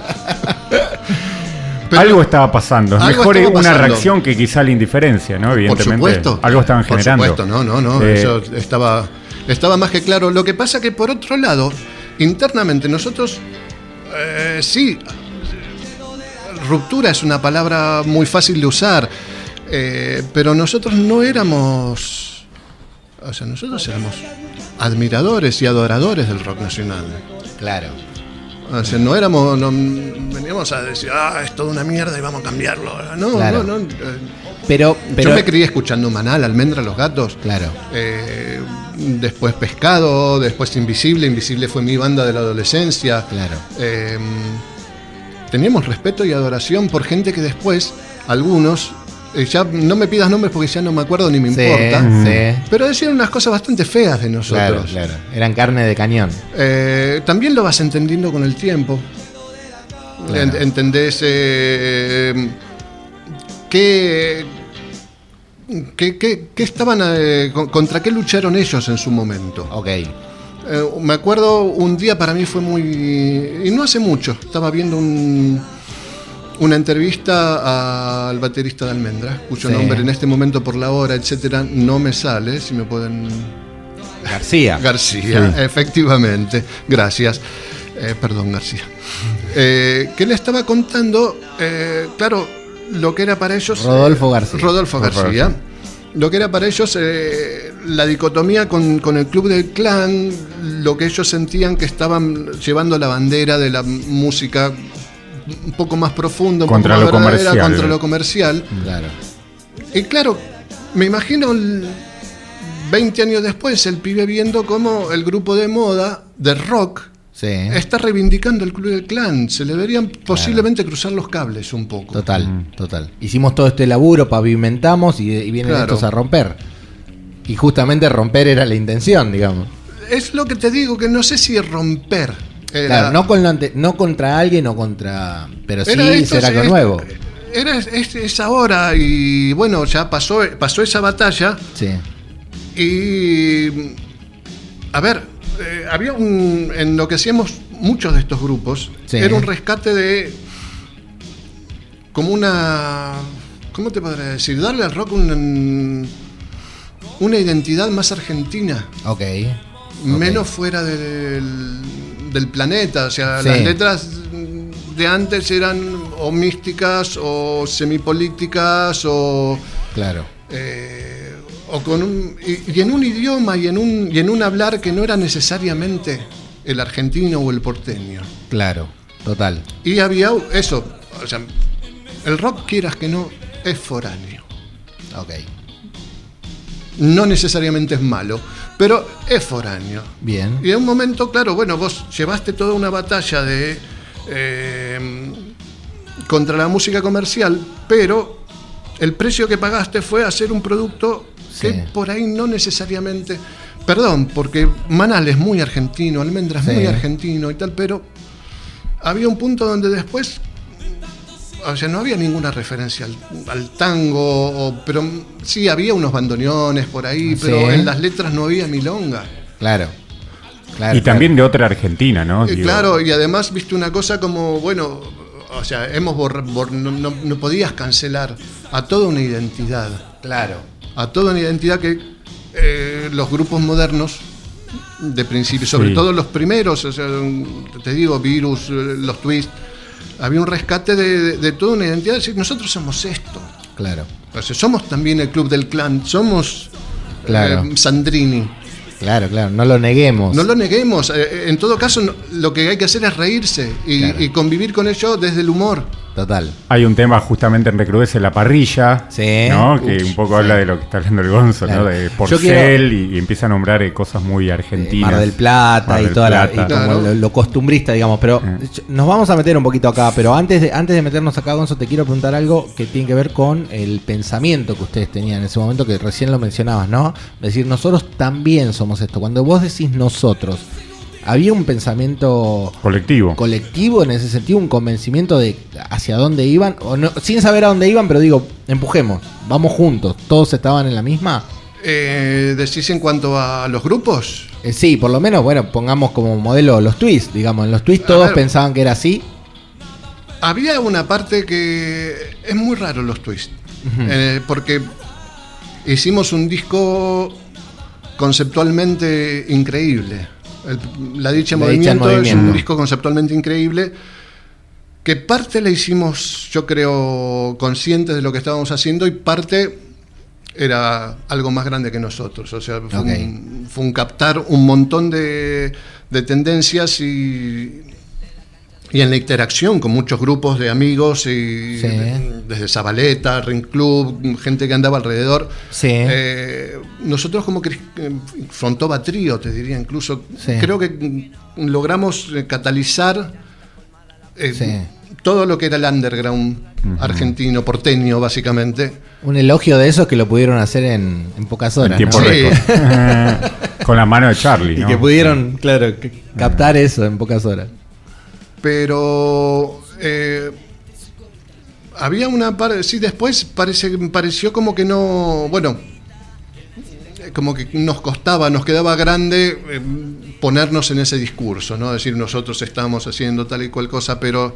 Pero- algo estaba pasando. Es mejor una pasando. reacción que quizá la indiferencia, ¿no? Por Evidentemente. supuesto. Algo estaban Por generando. supuesto, no, no, no. Eh, Eso estaba, estaba más que claro. Lo que pasa que por otro lado, internamente nosotros eh, sí. Ruptura es una palabra muy fácil de usar. eh, pero nosotros no éramos. O sea, nosotros éramos admiradores y adoradores del rock nacional. Claro. O sea, no éramos. no- veníamos a decir, ah, es toda una mierda y vamos a cambiarlo. No, Claro. no, no. eh, Pero, pero Yo me crié escuchando Manal, Almendra, Los Gatos. Claro. Eh, después Pescado, después Invisible. Invisible fue mi banda de la adolescencia. Claro. Eh, teníamos respeto y adoración por gente que después, algunos, ya no me pidas nombres porque ya no me acuerdo ni me Sí, importa, sí. pero decían unas cosas bastante feas de Claro, nosotros. claro. Eran carne de cañón. Eh, también lo vas entendiendo con el tiempo. Claro. En- entendés eh, qué, qué, qué- qué estaban, eh, con- contra qué lucharon ellos en su momento. Ok. Eh, me acuerdo un día para mí fue muy... Y no hace mucho, estaba viendo un- una entrevista al baterista de Almendra, cuyo Sí. nombre en este momento por la hora, etcétera, no me sale, si me pueden... García. García, efectivamente, gracias. Eh, perdón, García. Eh, que le estaba contando, eh, claro, lo que era para ellos... Rodolfo García. Rodolfo García. Lo que era para ellos eh, la dicotomía con, con el club del clan, lo que ellos sentían que estaban llevando la bandera de la música un poco más profunda, un Contra poco lo más verdadera, comercial. contra lo comercial. Claro. Y claro, me imagino el- 20 años después el pibe viendo cómo el grupo de moda, de rock, Sí. está reivindicando el club del clan. Se le deberían posiblemente cruzar los cables un poco. Total, total. Hicimos todo este laburo, pavimentamos y, y vienen Claro. estos a romper. Y justamente romper era la intención, digamos. Es lo que te digo, que no sé si romper. Era- Claro, no, con lo ante- no contra alguien o contra. Pero sí Era esto, ser algo nuevo. Era es, es- ahora y bueno, ya pasó, pasó esa batalla Sí. y a ver, eh, había un en lo que hacíamos muchos de estos grupos Sí. era un rescate de como una ¿cómo te podría decir? Darle al rock un- una identidad más argentina, Ok. menos fuera del, del planeta, o sea, Sí. las letras de antes eran o místicas o semipolíticas o Claro. eh, o con un, y, y en un idioma y en un y en un hablar que no era necesariamente el argentino o el porteño. Claro. Total. Y había eso, o sea, el rock quieras que no es foráneo. Ok. No necesariamente es malo, pero es foráneo. Bien. Y en un momento, claro, bueno, vos llevaste toda una batalla de eh, contra la música comercial, pero el precio que pagaste fue hacer un producto que por ahí no necesariamente. Perdón, porque Manal es muy argentino, Almendra es Sí. muy argentino y tal, pero había un punto donde después. O sea, no había ninguna referencia al, al tango, o- pero sí había unos bandoneones por ahí, pero Sí. en las letras no había milonga. Claro. Claro. y también de otra Argentina, ¿no? Eh, Digo, claro, y además viste una cosa como, bueno, o sea, hemos no, no- no podías cancelar a toda una identidad, Claro. a toda una identidad que eh, los grupos modernos, de principio, sobre Sí. todo los primeros, o sea, te digo, Virus, eh, los Twist, había un rescate de, de- de toda una identidad, decir, nosotros somos esto, Claro. o sea, somos también el Club del Clan, somos Claro. eh, Sandrini. Claro, claro. No lo neguemos. No lo neguemos. eh, En todo caso, lo que hay que hacer es reírse y, Claro. y convivir con ello desde el humor. Total. Hay un tema justamente en Recrudece la parrilla, Sí. ¿no? que un poco sí. habla de lo que está hablando el Gonzo, Claro. ¿no? de Porcel quiero- y, y empieza a nombrar eh, cosas muy Eh, argentinas. Mar del Plata Mar y toda la, y Plata. como Claro. lo, lo costumbrista, digamos. Pero Eh. nos vamos a meter un poquito acá. Pero antes de, antes de meternos acá, Gonzo, te quiero preguntar algo que tiene que ver con el pensamiento que ustedes tenían en ese momento, que recién lo mencionabas, ¿no? Decir, nosotros también somos esto. Cuando vos decís nosotros, ¿había un pensamiento Colectivo. colectivo en ese sentido, un convencimiento de hacia dónde iban? O no, sin saber a dónde iban, pero digo, empujemos, vamos juntos. ¿Todos estaban en la misma? Eh, ¿Decís en cuanto a los grupos? Eh, sí, por lo menos, bueno, pongamos como modelo los twists, digamos, en los twists todos ver. pensaban que era así. Había una parte que es muy raro los twists. eh, porque hicimos un disco conceptualmente increíble. El- la Dicha en La Dicha en Movimiento, es un disco conceptualmente increíble. Que parte la hicimos, yo creo, conscientes de lo que estábamos haciendo y parte era algo más grande que nosotros. O sea, fue, un, fue un captar un montón de, de tendencias y, y en la interacción con muchos grupos de amigos, y Sí. desde Zabaleta, Ring Club, gente que andaba alrededor. Sí. Eh, nosotros como que eh, Frontova Trío, te diría incluso, Sí. creo que logramos eh, catalizar eh, Sí. todo lo que era el underground argentino, porteño, básicamente. Un elogio de eso que lo pudieron hacer en, en pocas en horas. tiempo ¿no? Con la mano de Charlie, Y ¿no? que pudieron, claro, que- captar eso en pocas horas. Pero eh, había una parte, sí, después parece, pareció como que no, bueno, como que nos costaba, nos quedaba grande eh, ponernos en ese discurso, ¿no? Decir nosotros estamos haciendo tal y cual cosa, pero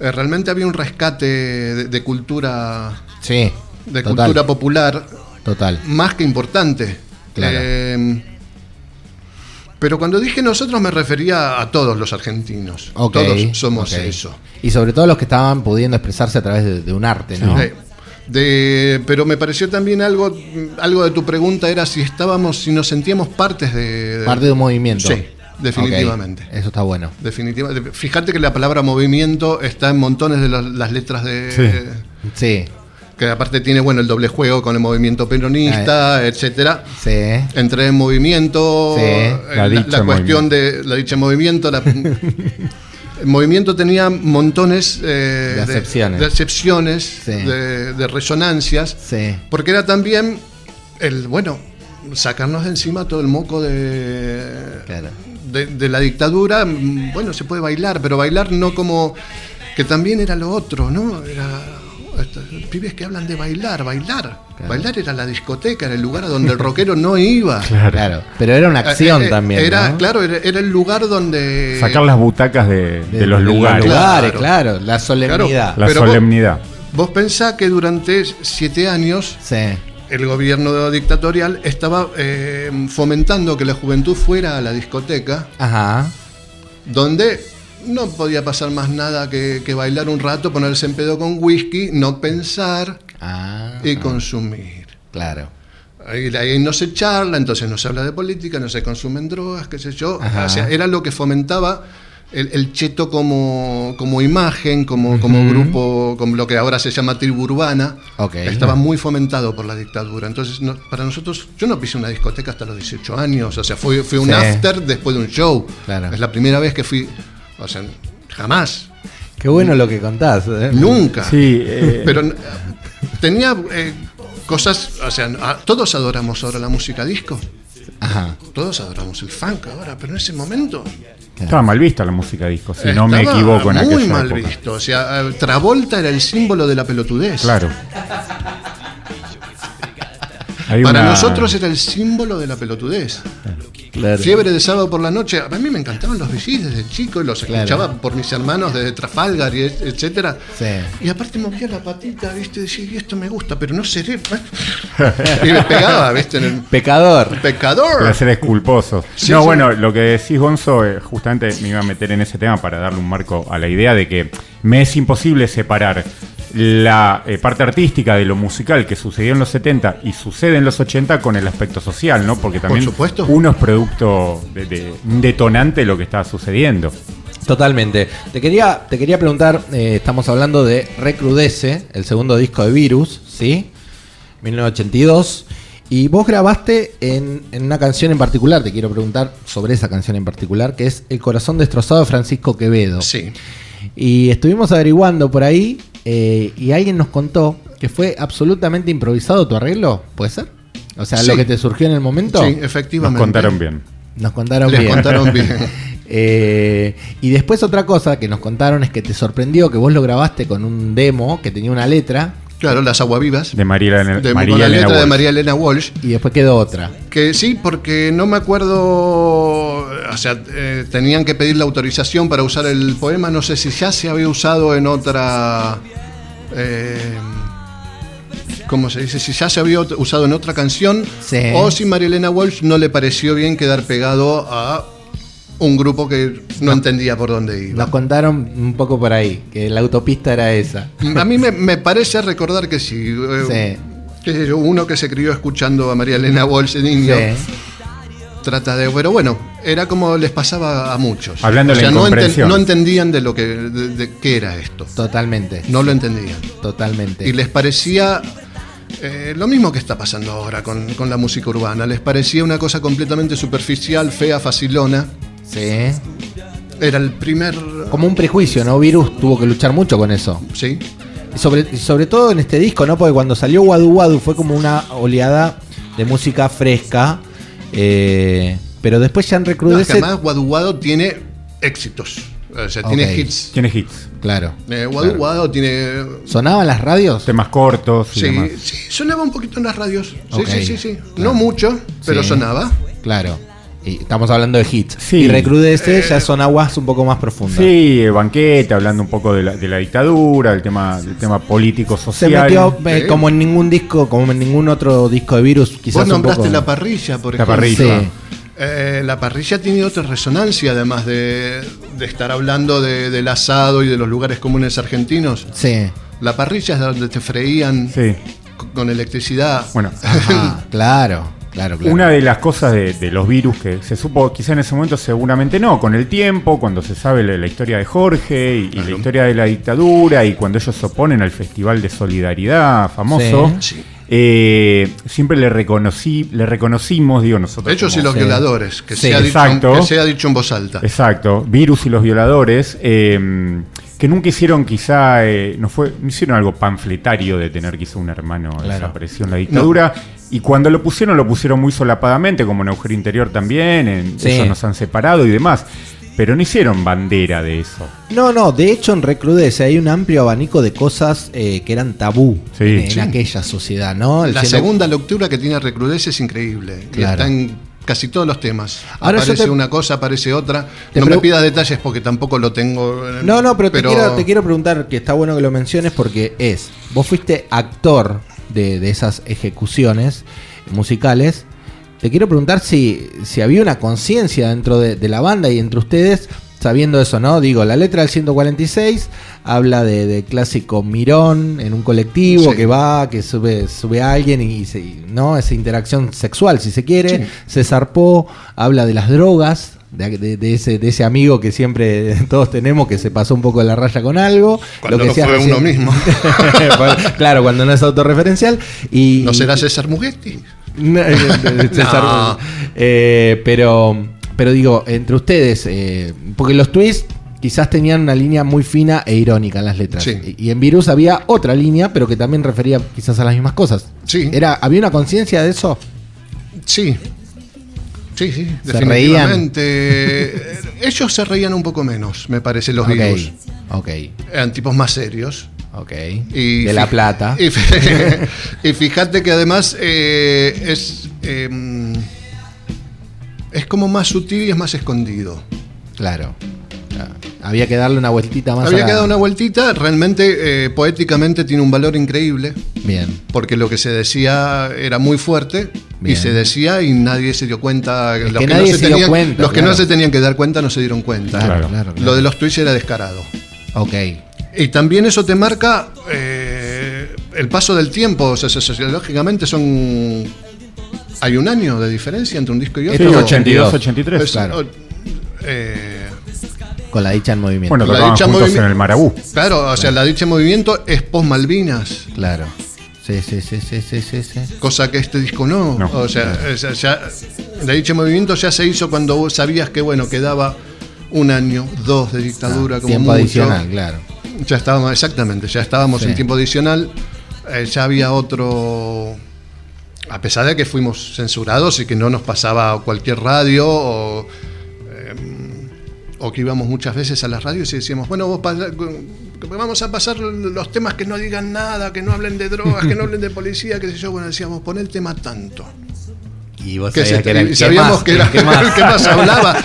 eh, realmente había un rescate de, de cultura, Sí. de total, cultura popular Total. más que importante. Claro. Eh, pero cuando dije nosotros me refería a todos los argentinos. Todos somos eso. Y sobre todo los que estaban pudiendo expresarse a través de, de un arte, ¿no? De- pero me pareció también algo, algo de tu pregunta era si estábamos, si nos sentíamos partes de, de- Parte de un movimiento. Sí, definitivamente. Eso está bueno. Definitivamente. Fíjate que la palabra movimiento está en montones de las, las letras de. Sí. Sí, Que aparte tiene, bueno, el doble juego con el movimiento peronista, etcétera. sí. Entré en movimiento, Sí, eh, la cuestión de la dicha en movimiento, la- el movimiento tenía montones eh, De acepciones. de, acepciones, Sí. de, de resonancias, Sí. porque era también el, bueno, sacarnos de encima todo el moco de, Claro. de, de la dictadura, mm, bueno, se puede bailar, pero bailar no como que también era lo otro, ¿no? Era pibes que hablan de bailar, bailar. Bailar era la discoteca, era el lugar a donde el rockero no iba. Claro. Pero era una acción Eh, eh, también. Era, ¿no? claro, era, era el lugar donde. Sacar las butacas de, de los de lugares. lugares, Claro. claro. La solemnidad. La Pero vos- solemnidad. Vos pensás que durante siete años Sí. el gobierno dictatorial estaba eh, fomentando que la juventud fuera a la discoteca, Ajá. donde no podía pasar más nada que, que bailar un rato, ponerse en pedo con whisky, no pensar Ah. y consumir. Claro. Ahí, ahí no se charla, entonces no se habla de política, no se consumen drogas, qué sé yo. O sea, era lo que fomentaba el, el cheto como, como imagen, como, como grupo, como lo que ahora se llama tribu urbana. Ok. Estaba muy fomentado por la dictadura. Entonces, no- para nosotros, yo no pisé una discoteca hasta los 18 años. O sea, fue, fue un Sí. after después de un show. Claro. Es la primera vez que fui. O sea, jamás. Qué bueno lo que contás. ¿eh? Nunca. Sí, eh, Pero eh, tenía eh, cosas, o sea, todos adoramos ahora la música disco, Ajá. todos adoramos el funk ahora, pero en ese momento estaba mal vista la música disco, si no me equivoco en muy mal época. visto, o sea, Travolta era el símbolo de la pelotudez. Claro. Hay Para una- nosotros era el símbolo de la pelotudez. Claro. Fiebre de sábado por la noche. A mí me encantaban los VGs desde chico y los Claro. escuchaba por mis hermanos desde Trafalgar y et- etcétera. Sí. Y aparte movía la patita, ¿viste? Decía, y esto me gusta, pero no seré. y me pegaba, ¿viste? En el Pecador. pecador. Placeres culposos. Sí, no, sí. bueno, lo que decís, Gonzo, eh, justamente me iba a meter en ese tema para darle un marco a la idea de que me es imposible separar la eh, parte artística de lo musical que sucedió en los 70 y sucede en los 80 con el aspecto social, ¿no? Porque también supuesto. uno es producto de, de un detonante de lo que está sucediendo. Totalmente. Te quería, te quería preguntar, eh, estamos hablando de Recrudece, el segundo disco de Virus, ¿sí? 1982. Y vos grabaste en, en una canción en particular, te quiero preguntar sobre esa canción en particular, que es El corazón destrozado de Francisco Quevedo. Sí. Y estuvimos averiguando por ahí eh, y alguien nos contó que fue absolutamente improvisado tu arreglo, ¿puede ser? O sea, Sí. lo que te surgió en el momento. Sí, Nos efectivamente. contaron bien. Nos contaron Les bien. contaron bien. Eh, y después otra cosa que nos contaron es que te sorprendió que vos lo grabaste con un demo que tenía una letra Claro, las aguavivas. De María Elena, De, María con la Elena letra de Walsh. María Elena Walsh. y después quedó otra. Que sí, porque no me acuerdo. O sea, eh, tenían que pedir la autorización para usar el poema. No sé si ya se había usado en otra. Eh, ¿Cómo se dice? Si ya se había usado en otra canción. Sí. O si María Elena Walsh no le pareció bien quedar pegado a un grupo que no entendía por dónde iba. Nos contaron un poco por ahí, que la autopista era esa. A mí me, me parece recordar que sí. eh, qué sé yo, uno que se crió escuchando a María Elena Walsh de niño. Sí. Trata de. Pero bueno, era como les pasaba a muchos. Hablando de la no, incomprensión. no entendían de lo que de, de qué era esto. Totalmente. No lo entendían. Totalmente. Y les parecía eh, lo mismo que está pasando ahora con, con la música urbana. Les parecía una cosa completamente superficial, fea, facilona. Sí. Era el primer. Como un prejuicio, ¿no? Virus tuvo que luchar mucho con eso. Sí. Y sobre, sobre todo en este disco, ¿no? Porque cuando salió Wadu Wadu fue como una oleada de música fresca. eh, pero después ya en No, es que Recrudece. además, Wadu Wadu tiene éxitos. O sea, tiene hits. Tiene hits. Claro. Eh, Wadu Wadu tiene. ¿Sonaban las radios? Temas cortos y Sí, demás. sí, sonaba un poquito en las radios. Sí, sí, sí, sí. No mucho, pero Sí. sonaba. Claro. Y estamos hablando de hits. Sí. Y Recrudece ya son aguas un poco más profundas. Sí, eh, banquete, hablando un poco de la, de la dictadura, del tema, del tema político Se social. metió eh, Sí. como en ningún disco, como en ningún otro disco de virus, quizás Vos un nombraste poco- la parrilla, por La ejemplo. parrilla. Sí. Eh, la parrilla tiene otra resonancia, además de, de estar hablando de- del asado y de los lugares comunes argentinos. Sí. La parrilla es donde te freían Sí. con electricidad. Bueno, Ajá, claro, claro, claro. una de las cosas de, de los virus que se supo, quizá en ese momento seguramente no, con el tiempo, cuando se sabe la, la historia de Jorge y, y la historia de la dictadura y cuando ellos se oponen al Festival de Solidaridad famoso, Sí. Eh, siempre le reconocí, le reconocimos, digo nosotros. Ellos y como- los Sí. violadores, que, Sí, sea dicho, exacto. que sea dicho en voz alta. Exacto, Virus y los violadores, eh, que nunca hicieron quizá, eh, no fue, no hicieron algo panfletario de tener quizá un hermano Claro. desapareció en la dictadura, Y cuando lo pusieron, lo pusieron muy solapadamente, como en Agujero Interior también, en Sí. ellos nos han separado y demás. Pero no hicieron bandera de eso. No, no, de hecho en Recrudece hay un amplio abanico de cosas eh, que eran tabú Sí. en, en Sí. aquella sociedad, ¿no? El La segunda lectura que tiene Recrudece es increíble. Claro. está en casi todos los temas. Ahora aparece te- una cosa, aparece otra. Te no me pidas detalles porque tampoco lo tengo. eh, No, no, pero, Te, quiero, te quiero preguntar, que está bueno que lo menciones porque es, vos fuiste actor de, de esas ejecuciones musicales. Te quiero preguntar si, si había una conciencia dentro de, de la banda y entre ustedes, sabiendo eso, ¿no? Digo, la letra del 146 habla de, de clásico mirón en un colectivo Sí. que va, que sube, sube a alguien y, se- y, ¿no? Esa interacción sexual, si se quiere. Sí. Se zarpó, habla de las drogas, de, de- de ese, de ese amigo que siempre todos tenemos que se pasó un poco de la raya con algo. Cuando que decías fue uno mismo. claro, cuando no es autorreferencial. Y, ¿No será César Mugetti? No, eh, eh, pero, pero digo, entre ustedes, eh, porque los twists quizás tenían una línea muy fina e irónica en las letras. Sí. Y en Virus había otra línea, pero que también refería quizás a las mismas cosas. Sí. Era, ¿Había una conciencia de eso? Sí. Sí, sí, Se definitivamente. Ellos se reían un poco menos, me parece, los ok, virus. ok, Eran tipos más serios. Ok. Y de La Plata. Y, fíjate que además eh, es. eh, es como más sutil y es más escondido. Claro. claro. Había que darle una vueltita más. a Había que dar una vueltita, realmente eh, poéticamente tiene un valor increíble, Bien. porque lo que se decía era muy fuerte Bien. y se decía y nadie se dio cuenta. Es los que que, nadie no se, se dio tenían, cuenta, los que no se tenían que dar cuenta no se dieron cuenta. Claro, claro, claro. Lo de los tweets era descarado. Ok. Y también eso te marca eh, el paso del tiempo. O sea, sociológicamente son. Hay un año de diferencia entre un disco y Sí, otro. es 82, 83. Es- claro. eh, Con la dicha en movimiento. Bueno, La dicha juntos en el Marabú. claro, o sea, la dicha movimiento es post Malvinas. Claro. Sí, sí, sí, sí, sí, sí, sí. Cosa que este disco no. No. O sea, ya, la dicha movimiento ya se hizo cuando vos sabías que, bueno, quedaba un año, dos de dictadura, como Ah, Tiempo mucho. adicional, claro. Ya estábamos, exactamente, ya estábamos Sí. en tiempo adicional. eh, ya había otro. A pesar de que fuimos censurados y que no nos pasaba cualquier radio o, eh, o que íbamos muchas veces a las radios y decíamos, bueno, vos vamos a pasar los temas que no digan nada, que no hablen de drogas, que no hablen de policía, qué sé yo. Bueno, decíamos, pon el tema tanto. Y vos Que sabías se- que era el y que sabíamos más, que era el que más. el que más hablaba.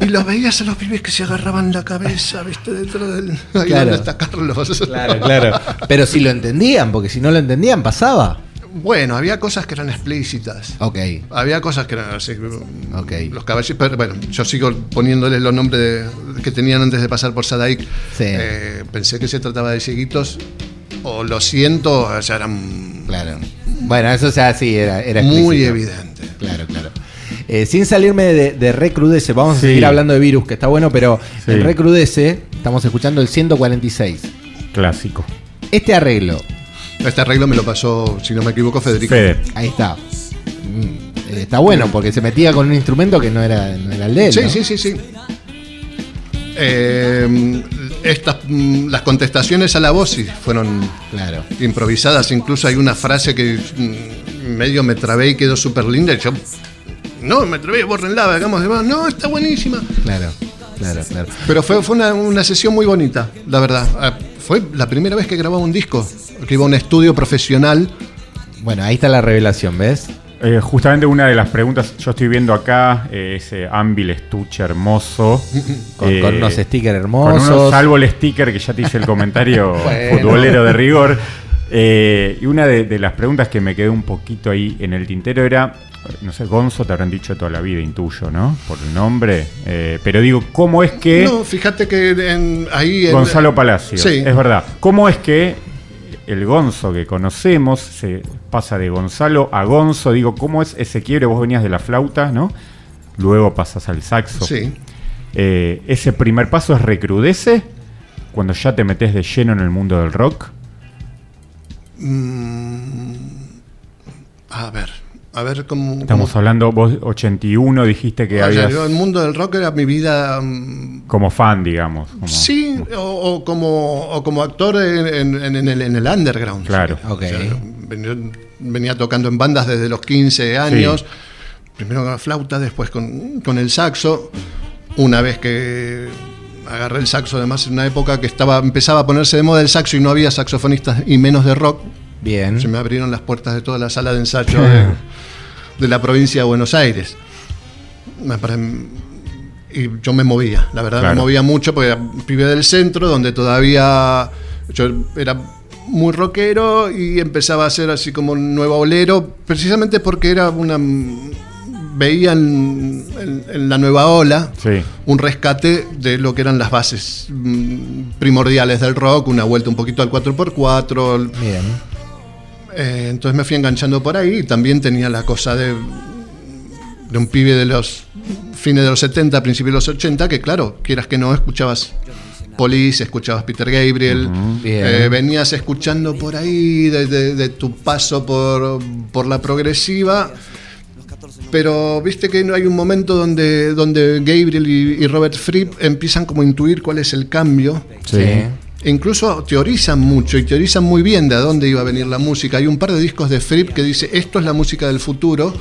Y los veías a los pibes que se agarraban la cabeza, viste, dentro del. Ahí Claro. donde está Carlos. Claro, claro. Pero si lo entendían, porque si no lo entendían, pasaba. Bueno, había cosas que eran explícitas. Ok. Había cosas que eran así. Ok. Los caballeros. Pero bueno, yo sigo poniéndoles los nombres de- que tenían antes de pasar por Sadaik. Sí. Eh, pensé que se trataba de cieguitos. O lo siento, o sea, eran Claro. Bueno, eso ya sí, era, era muy evidente. Claro, claro. Eh, sin salirme de, de Recrudece, vamos a Sí. seguir hablando de virus, que está bueno, pero Sí. en Recrudece estamos escuchando el 146. Clásico. Este arreglo, Este arreglo me lo pasó, si no me equivoco, Federico. Fede. ahí está. Mm, eh, está bueno, porque se metía con un instrumento que no era, no era el de él. Sí, ¿no? sí, sí, sí. Eh, estas, mm, las contestaciones a la voz fueron Claro. improvisadas. Incluso hay una frase que mm, medio me trabé y quedó súper linda. Y yo, no, me trabé, borrenla, hagamos de más. No, está buenísima. Claro, claro, claro. Pero fue, fue una, una sesión muy bonita, la verdad. Ah, Fue la primera vez que grababa un disco, que iba a un estudio profesional. Bueno, ahí está la revelación, ¿ves? Eh, justamente una de las preguntas, yo estoy viendo acá eh, ese Anvil estuche hermoso. Con, eh, con unos stickers con hermosos. unos, salvo el sticker que ya te hice el comentario Bueno. futbolero de rigor. Eh, y una de, de las preguntas que me quedó un poquito ahí en el tintero era, no sé, Gonzo te habrán dicho toda la vida, intuyo, ¿no? Por el nombre. Eh, pero digo, ¿cómo es que... No, fíjate que en- ahí... en- Gonzalo Palacio. Sí. Es verdad. ¿Cómo es que el Gonzo que conocemos se pasa de Gonzalo a Gonzo? Digo, ¿cómo es ese quiebre? Vos venías de la flauta, ¿no? Luego pasas al saxo. Sí. Eh, ese primer paso es recrudece cuando ya te metes de lleno en el mundo del rock. Mm, a ver, a ver cómo... Estamos cómo- hablando, vos 81 dijiste que habías yo, el mundo del rock era mi vida... mm, como fan, digamos. como- Sí, o, o como, o como actor en, en- en el, en el underground. Claro. Ok. O sea, venía, venía tocando en bandas desde los 15 años. Primero con la flauta, después con, con el saxo. Una vez que agarré el saxo, además en una época que estaba empezaba a ponerse de moda el saxo y no había saxofonistas y menos de rock. Bien. Se me abrieron las puertas de toda la sala de ensayo de, de la provincia de Buenos Aires. Y yo me movía, la verdad Claro. me movía mucho porque pibe del centro donde todavía yo era muy rockero y empezaba a ser así como un nuevo olero, precisamente porque era una veía en, la nueva ola Sí. un rescate de lo que eran las bases mm, primordiales del rock, una vuelta un poquito al 4x4, Bien. eh, entonces me fui enganchando por ahí. También tenía la cosa de, de un pibe de los fines de los 70, principios de los 80, que claro, quieras que no, escuchabas Police, escuchabas Peter Gabriel, eh, venías escuchando por ahí de, de- de tu paso por, por la progresiva. Pero viste que no hay un momento donde, donde Gabriel y, y Robert Fripp empiezan como a intuir cuál es el cambio. Sí. E incluso teorizan mucho y teorizan muy bien de a dónde iba a venir la música. Hay un par de discos de Fripp que dice esto es la música del futuro.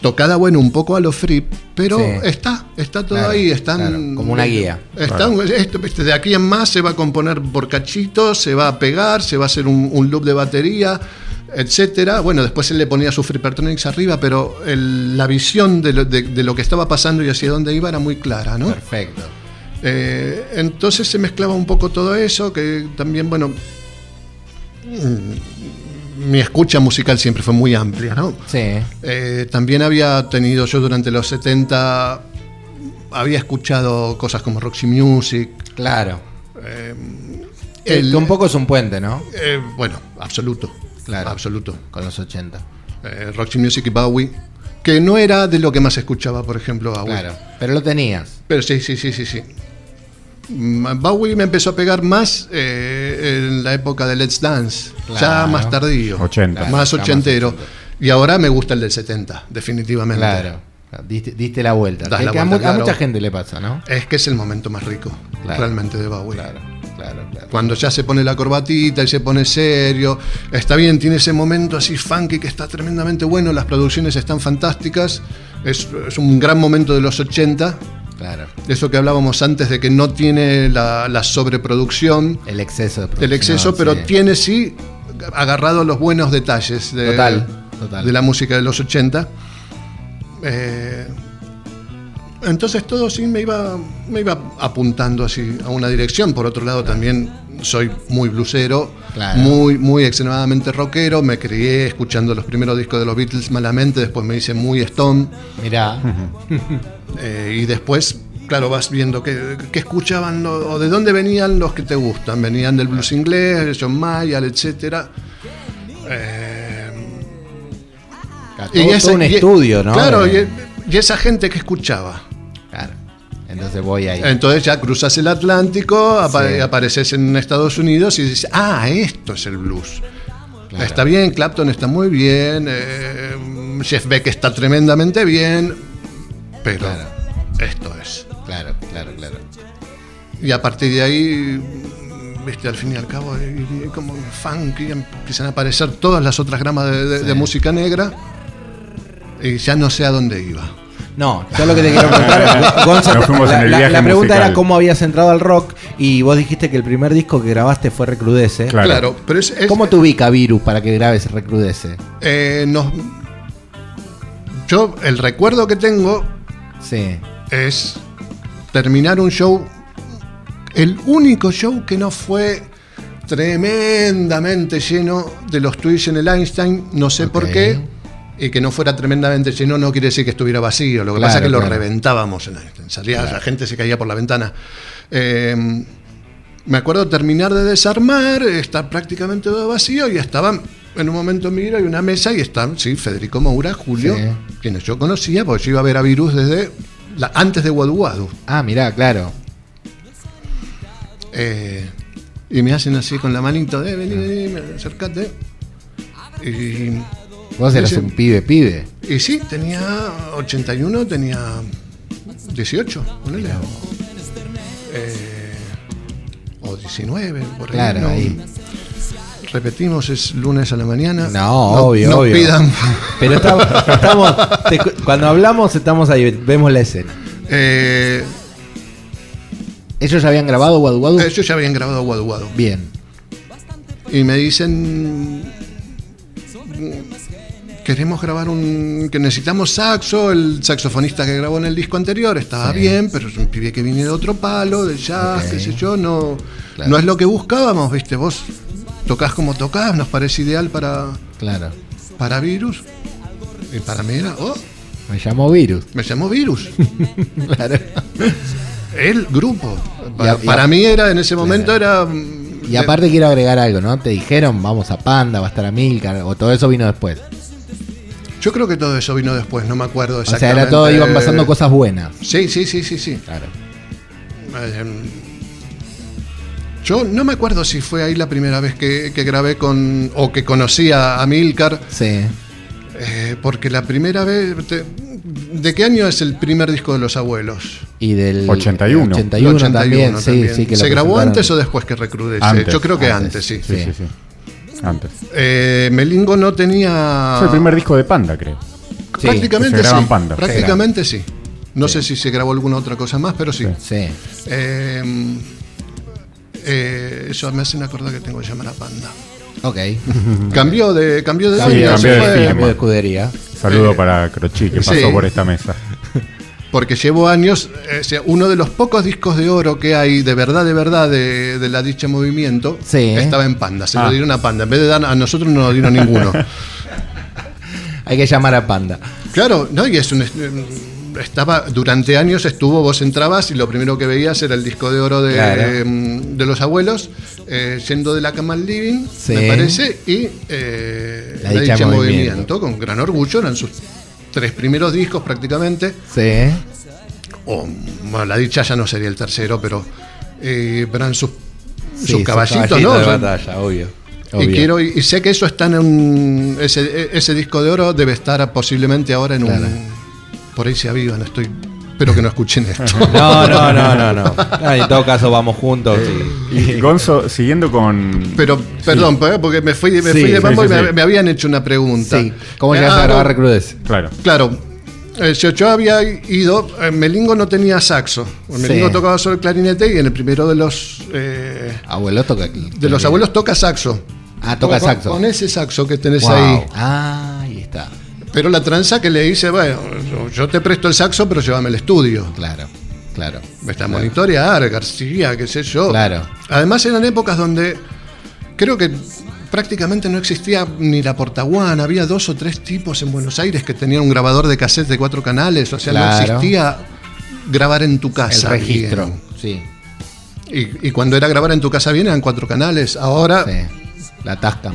Tocada, bueno, un poco a lo Fripp, pero Sí. está, está todo Claro, ahí, están claro, como una guía. Están, esto, de aquí en más se va a componer por cachitos, se va a pegar, se va a hacer un, un loop de batería, etcétera. Bueno, después él le ponía sus Frippertronics arriba, pero el- la visión de lo, de- de lo que estaba pasando y hacia dónde iba era muy clara, ¿no? Perfecto. Eh, entonces se mezclaba un poco todo eso, que también, bueno, mm, mi escucha musical siempre fue muy amplia, ¿no? Sí. Eh, también había tenido yo durante los 70, había escuchado cosas como Roxy Music. Claro. el- que un poco es un puente, ¿no? eh, bueno, absoluto. Claro. Absoluto. Con los 80. Eh, Roxy Music y Bowie, que no era de lo que más escuchaba, por ejemplo, Bowie. Claro. Pero lo tenías. Pero sí, sí, sí, sí, sí. Mm, Bowie me empezó a pegar más eh, en la época de Let's Dance, ya Claro. más tardío. 80. Claro, más ochentero. 80. Y ahora me gusta el del 70, definitivamente. Claro. Diste, diste la vuelta. Que- la que a vuelta, mu- a, claro. mucha gente le pasa, ¿no? Es que es el momento más rico, Claro. realmente, de Bowie. Claro, claro, claro. Cuando ya se pone la corbatita y se pone serio, está bien, tiene ese momento así funky que está tremendamente bueno, las producciones están fantásticas, es, es un gran momento de los 80, Claro. eso que hablábamos antes de que no tiene la, la sobreproducción, El exceso de el exceso, pero sí. tiene sí agarrado los buenos detalles de, Total, total. de la música de los 80. Eh, entonces todo sí me iba, me iba apuntando así a una dirección. Por otro lado, también soy muy blusero, Claro. muy, muy extremadamente rockero. Me crié escuchando los primeros discos de los Beatles malamente, después me hice muy Stone. Mirá. Eh, y después, claro, vas viendo qué, escuchaban o de dónde venían los que te gustan. Venían del blues inglés, John Mayer, etcétera. Eh, Todo, todo un y- estudio, ¿no? Claro, y esa gente que escuchaba. Entonces voy ahí. Entonces ya cruzas el Atlántico, apa- Sí. apareces en Estados Unidos y dices, ah, esto es el blues. Claro. Está bien, Clapton está muy bien, eh, Jeff Beck está tremendamente bien, pero Claro. esto es. Claro, claro, claro. Y a partir de ahí, viste, al fin y al cabo, y- y como funk, y empiezan a aparecer todas las otras gramas de, de- de Sí. música negra, y ya no sé a dónde iba. No, yo lo que te quiero preguntar, Gonza, Nos fuimos la, en el la- viaje la pregunta musical. era cómo habías entrado al rock y vos dijiste que el primer disco que grabaste fue Recrudece. Claro. Claro, pero es, es- ¿Cómo te ubica Virus para que grabes Recrudece? eh, nos- yo el recuerdo que tengo Sí. es terminar un show, el único show que no fue tremendamente lleno de los Twitch en el Einstein, no sé por qué, y que no fuera tremendamente lleno no quiere decir que estuviera vacío, lo que Claro, pasa es que lo reventábamos en Einstein, salía, la gente se caía por la ventana. Eh, me acuerdo terminar de desarmar, estar prácticamente todo vacío y estaban, en un momento miro, hay una mesa y están, sí, Federico Moura, Julio, Sí. quienes yo conocía, porque yo iba a ver a Virus desde la- antes de Wadu. Ah, mirá, claro. Eh, y me hacen así con la manito, de vení, vení, acércate. Y, Vos eras un pibe, pibe. y sí, tenía 81, tenía 18, ponele. Eh, o 19, por ahí. Claro, no. ahí. repetimos, es lunes a la mañana. No, obvio, no obvio. pidan. Pero estamos, te- cuando hablamos estamos ahí, vemos la escena. Eh, ¿Ellos ya habían grabado Wadu Wadu? ellos ya habían grabado Guadu Guadu. Bien. Y me dicen. Queremos grabar un. que necesitamos saxo. El saxofonista que grabó en el disco anterior estaba Sí. bien, pero es un pibe que viene de otro palo, del jazz, Ok. qué sé yo. No, Claro. no es lo que buscábamos, ¿viste? Vos tocás como tocás, nos parece ideal para, Claro. para Virus. Y para mí era. Oh, Me llamó Virus. me llamó Virus. Claro. El grupo. Para, a- a- mí era, en ese momento era. Y aparte quiero agregar algo, ¿no? Te dijeron, vamos a Panda, va a estar a Milcar, o todo eso vino después. Yo creo que todo eso vino después, no me acuerdo O exactamente. sea, era todo, iban pasando cosas buenas. Sí, sí, sí, sí, sí. Claro. Eh, Yo no me acuerdo si fue ahí la primera vez que, que grabé con. o que conocí a, a Milcar, Sí. eh, porque la primera vez. te- ¿De qué año es el primer disco de los abuelos? Y del 81. 81, 81 también, sí, también. sí. Que lo ¿Se grabó antes o después que recrudece? Antes. Yo creo que Antes, antes, sí. Sí, Sí. sí, sí. Antes. Eh, Melingo no tenía. Fue el primer disco de Panda, creo. Sí, prácticamente sí. Panda. Prácticamente sí. No sé si se grabó alguna otra cosa más, pero sí. Sí. Eh, eh, eso me hacen acordar que tengo que llamar a Panda. Ok. Cambió de, cambió de Sí, cambió de fue, de escudería. Saludo Eh, para Crochi, que pasó sí. por esta mesa. Porque llevo años, eh, o sea, uno de los pocos discos de oro que hay, de verdad, de verdad, de, de la dicha movimiento, Sí. estaba en Panda, se Ah. lo dieron a Panda, en vez de dar a nosotros no nos dieron ninguno. Hay que llamar a Panda. claro, no, y es un... Estaba, durante años estuvo, vos entrabas y lo primero que veías era el disco de oro de, Claro. mm, de los abuelos, eh, yendo de la cama al living, Sí. me parece, y eh, La dicha movimiento. con gran orgullo, eran sus tres primeros discos prácticamente, Sí. o bueno, la dicha ya no sería el tercero, pero eh, eran sus, Sí, sus su caballitos, caballito ¿no? de batalla, obvio. y quiero y, sé que eso está en un ese, ese disco de oro debe estar posiblemente ahora en Claro. un por ahí se avivan, estoy espero que no escuchen esto. No, no, no, no, no. No, En todo caso vamos juntos. y- Y Gonzo, siguiendo con. Pero perdón, eh, porque me fui, me Sí, fui de mambo sí, y me, sí. me habían hecho una pregunta. Sí. ¿Cómo Eh, llegas ah, a grabar no, Recrudece? Claro. Claro. eh, yo, yo había ido, eh, Melingo no tenía saxo. Melingo Sí. tocaba solo el clarinete y en el primero de los eh, Abuelo toca. de los abuelos toca saxo. Ah, toca Con- saxo. Con ese saxo que tenés Wow. ahí. Ah, ahí está. Pero la tranza que le dice, bueno, yo- te presto el saxo, pero llévame al estudio. Claro, claro. Está a Claro. monitorear, García, qué sé yo. Claro. Además eran épocas donde creo que prácticamente no existía ni la portaguana, había dos o tres tipos en Buenos Aires que tenían un grabador de cassette de cuatro canales, o sea, no existía grabar en tu El casa. registro. bien. Sí, Y, y cuando era grabar en tu casa bien eran cuatro canales. Ahora, sí. La Tascam.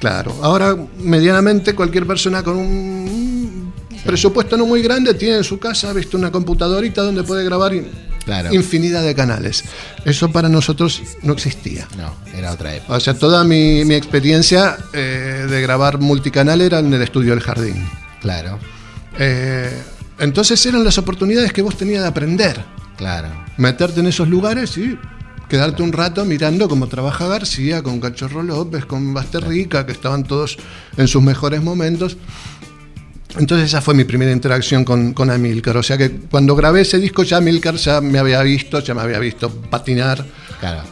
Claro, ahora medianamente cualquier persona con un presupuesto no muy grande tiene en su casa, visto una computadorita donde puede grabar Claro. infinidad de canales. Eso para nosotros no existía. No, era otra época. O sea, toda mi, mi experiencia eh, de grabar multicanal era en el estudio del jardín. Claro, Eh, entonces eran las oportunidades que vos tenías de aprender. claro. Meterte en esos lugares y quedarte un rato mirando cómo trabaja García, con Cachorro López, con Basterrica, que estaban todos en sus mejores momentos. Entonces esa fue mi primera interacción con, con Amilcar. O sea que cuando grabé ese disco ya Amilcar ya me había visto, ya me había visto patinar. Claro.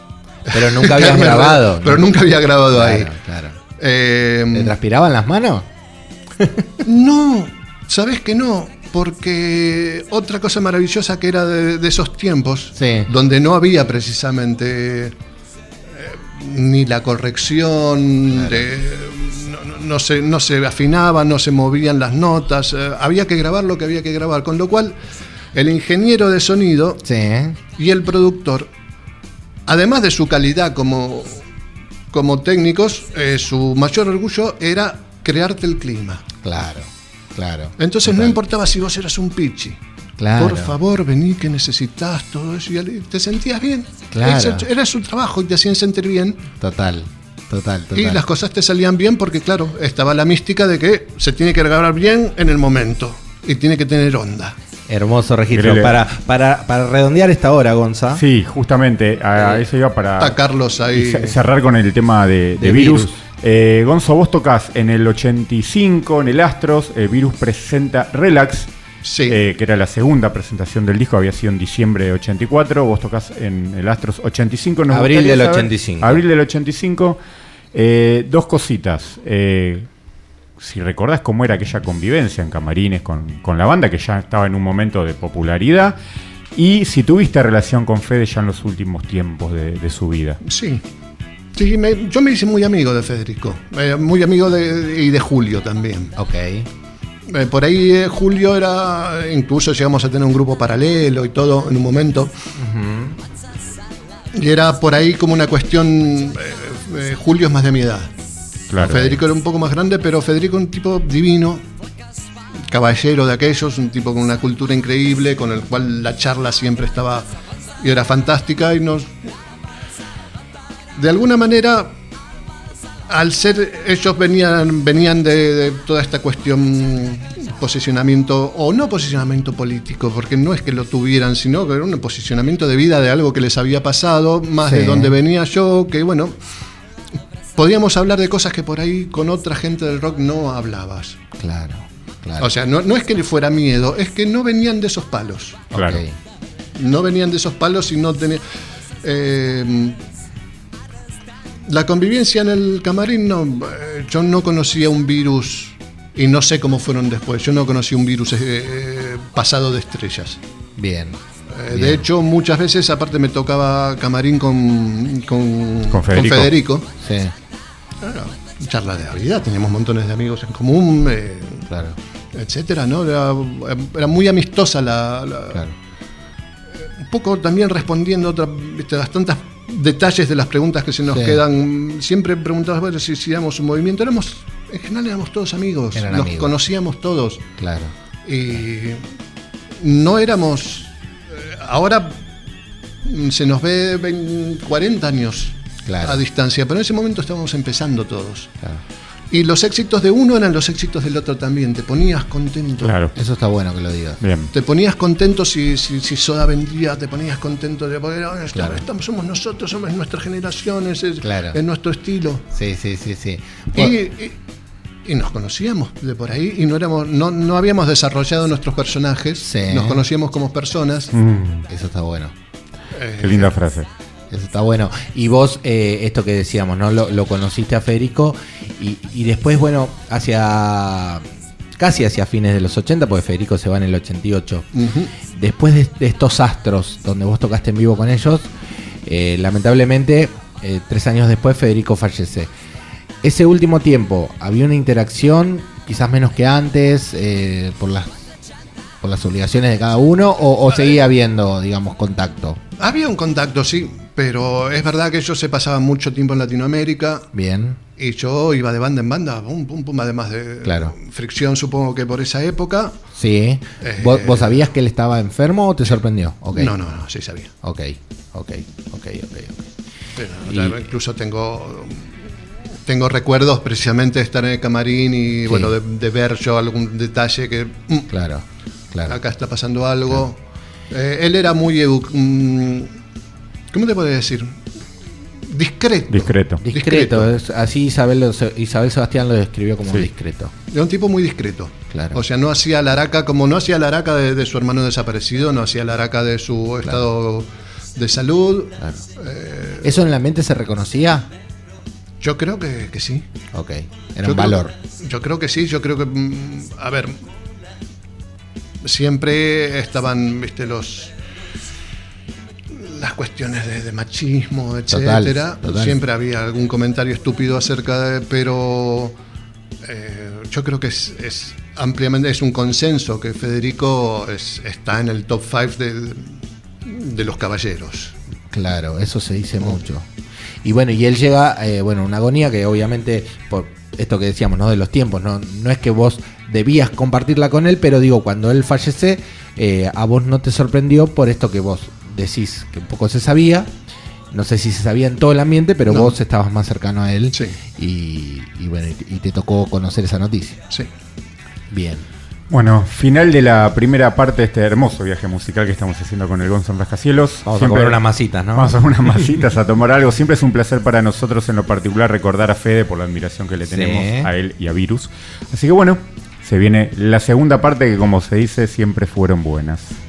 Pero nunca habías Caerme grabado. Pero nunca había grabado ahí. Claro. Eh, ¿Te transpiraban las manos? No, sabes que no, porque otra cosa maravillosa que era de, de esos tiempos, Sí. donde no había precisamente eh, ni la corrección, de- no, se, no se afinaban, no se movían las notas, eh, había que grabar lo que había que grabar, con lo cual el ingeniero de sonido Sí, y el productor, además de su calidad como, como técnicos, eh, su mayor orgullo era crearte el clima. Claro, claro. Entonces no importaba si vos eras un pichi. Claro. Por favor, vení que necesitas todo eso. Y te sentías bien. Claro. Era su trabajo y te hacían sentir bien. Total, total, total. Y las cosas te salían bien porque, claro, estaba la mística de que se tiene que grabar bien en el momento. Y tiene que tener onda. Hermoso registro. Para, para, para redondear esta hora, Gonza. Sí, justamente, a eso iba para Está Carlos ahí. ce- cerrar con el tema de, de De virus. virus. Eh, Gonzo, vos tocas en el 85 en el Astros, eh, Virus presenta Relax, Sí. eh, que era la segunda presentación del disco, había sido en diciembre de 84, vos tocas en el Astros 85. nos Abril del saber- 85. Abril del 85. Eh, dos cositas. Eh, si recordás cómo era aquella convivencia en camarines con, con la banda, que ya estaba en un momento de popularidad, y si tuviste relación con Fede ya en los últimos tiempos de, de su vida. Sí. Sí, me- yo me hice muy amigo de Federico. eh, muy amigo de, y de Julio también. Ok. Eh, por ahí eh, Julio era. Incluso llegamos a tener un grupo paralelo y todo en un momento. Y era por ahí como una cuestión. Julio es más de mi edad. Claro. Federico era un poco más grande, pero Federico un tipo divino, caballero de aquellos, un tipo con una cultura increíble, con el cual la charla siempre estaba y era fantástica y nos de alguna manera al ser ellos venían venían de, de toda esta cuestión posicionamiento o no posicionamiento político porque no es que lo tuvieran sino que era un posicionamiento de vida de algo que les había pasado más de donde venía yo que bueno podíamos hablar de cosas que por ahí con otra gente del rock no hablabas Claro. claro. o sea no, no es que le fuera miedo es que no venían de esos palos Claro. No venían de esos palos y no tenían. eh, la convivencia en el camarín, no, eh, yo no conocía un virus y no sé cómo fueron después. Yo no conocí un virus eh, eh, pasado de estrellas. Bien. Eh, Bien. de hecho, muchas veces, aparte, me tocaba camarín con, con, Con Federico. Federico. Sí, Era charla de vida, teníamos montones de amigos en común, eh, claro. etcétera, ¿no? Era, era muy amistosa la, la- claro. un poco también respondiendo a otra, viste, a tantos detalles de las preguntas que se nos Sí. quedan. Siempre preguntabas, bueno, si hacíamos un movimiento. Éramos, en general éramos todos amigos, Eran nos amigos. conocíamos todos. Claro. Y no éramos. eh, Ahora se nos ve 20, 40 años Claro. a distancia, pero en ese momento estábamos empezando todos. claro. Y los éxitos de uno eran los éxitos del otro también. Te ponías contento. Claro. Eso está bueno que lo digas. Bien. Te ponías contento si, si, si Soda vendía, te ponías contento de porque "Ah, está- Claro. estamos, somos nosotros, somos nuestra generación, es, es- Claro. es nuestro estilo. Sí, sí, sí, sí. Y, y- y nos conocíamos de por ahí y no éramos, no, no habíamos desarrollado nuestros personajes, Sí. nos conocíamos como personas. Mm, Eso está bueno. Eh, qué linda frase. Eso está bueno. Y vos, eh, esto que decíamos, ¿no? Lo, lo conociste a Federico y, y después, bueno, hacia. casi hacia fines de los 80, porque Federico se va en el 88. ujú. Después de, de estos astros, donde vos tocaste en vivo con ellos, eh, lamentablemente, eh, tres años después, Federico fallece. Ese último tiempo, ¿había una interacción, quizás menos que antes, por las por las obligaciones de cada uno, o, o seguía habiendo, digamos, contacto? Había un contacto, sí, pero es verdad que ellos se pasaban mucho tiempo en Latinoamérica Bien. y yo iba de banda en banda, pum, pum, pum, además de Claro. fricción, supongo que por esa época. Sí. Eh, ¿Vos, vos sabías que él estaba enfermo o te sorprendió? No, no, no, sí sabía. Ok, ok, ok, ok. ok. Pero, Y- incluso tengo tengo recuerdos precisamente de estar en el camarín y bueno de, de ver yo algún detalle que mm, Claro, claro. acá está pasando algo. Eh, él era muy mm, ¿cómo te puedo decir? Discreto. Discreto. Discreto, así Isabel, lo- Isabel Sebastián lo describió como Sí. discreto. Era un tipo muy discreto. Claro. O sea, no hacía la araca como no hacía la araca de, de su hermano desaparecido, no hacía la araca de su estado de salud. Claro. Eh, ¿Eso en la mente se reconocía? yo creo que, que sí. Ok, era Yo un creo- valor. yo creo que sí, yo creo que, mm, a ver, siempre estaban, viste, los las cuestiones de, de machismo, Total, etcétera. total. Siempre había algún comentario estúpido acerca de, pero eh, yo creo que es, es ampliamente es un consenso que Federico es- está en el top 5 de, de los caballeros. Claro, eso se dice mucho. Y bueno, y él llega, eh, bueno, una agonía que obviamente, por esto que decíamos, ¿no? De los tiempos, ¿no? No es que vos debías compartirla con él, pero digo, cuando él fallece, eh, a vos no te sorprendió por esto que vos decís, que un poco se sabía. No sé si se sabía en todo el ambiente, pero vos estabas más cercano a él. Sí. Y, bueno, y, te tocó conocer esa noticia. Sí. Bien. Bueno, final de la primera parte de este hermoso viaje musical que estamos haciendo con el Gonzalo Rascacielos. Vamos Siempre, a comer unas masitas, ¿no? Vamos a unas masitas, a tomar algo. Siempre es un placer para nosotros, en lo particular, recordar a Fede por la admiración que le tenemos a él y a Virus. Así que bueno, se viene la segunda parte que como se dice siempre fueron buenas.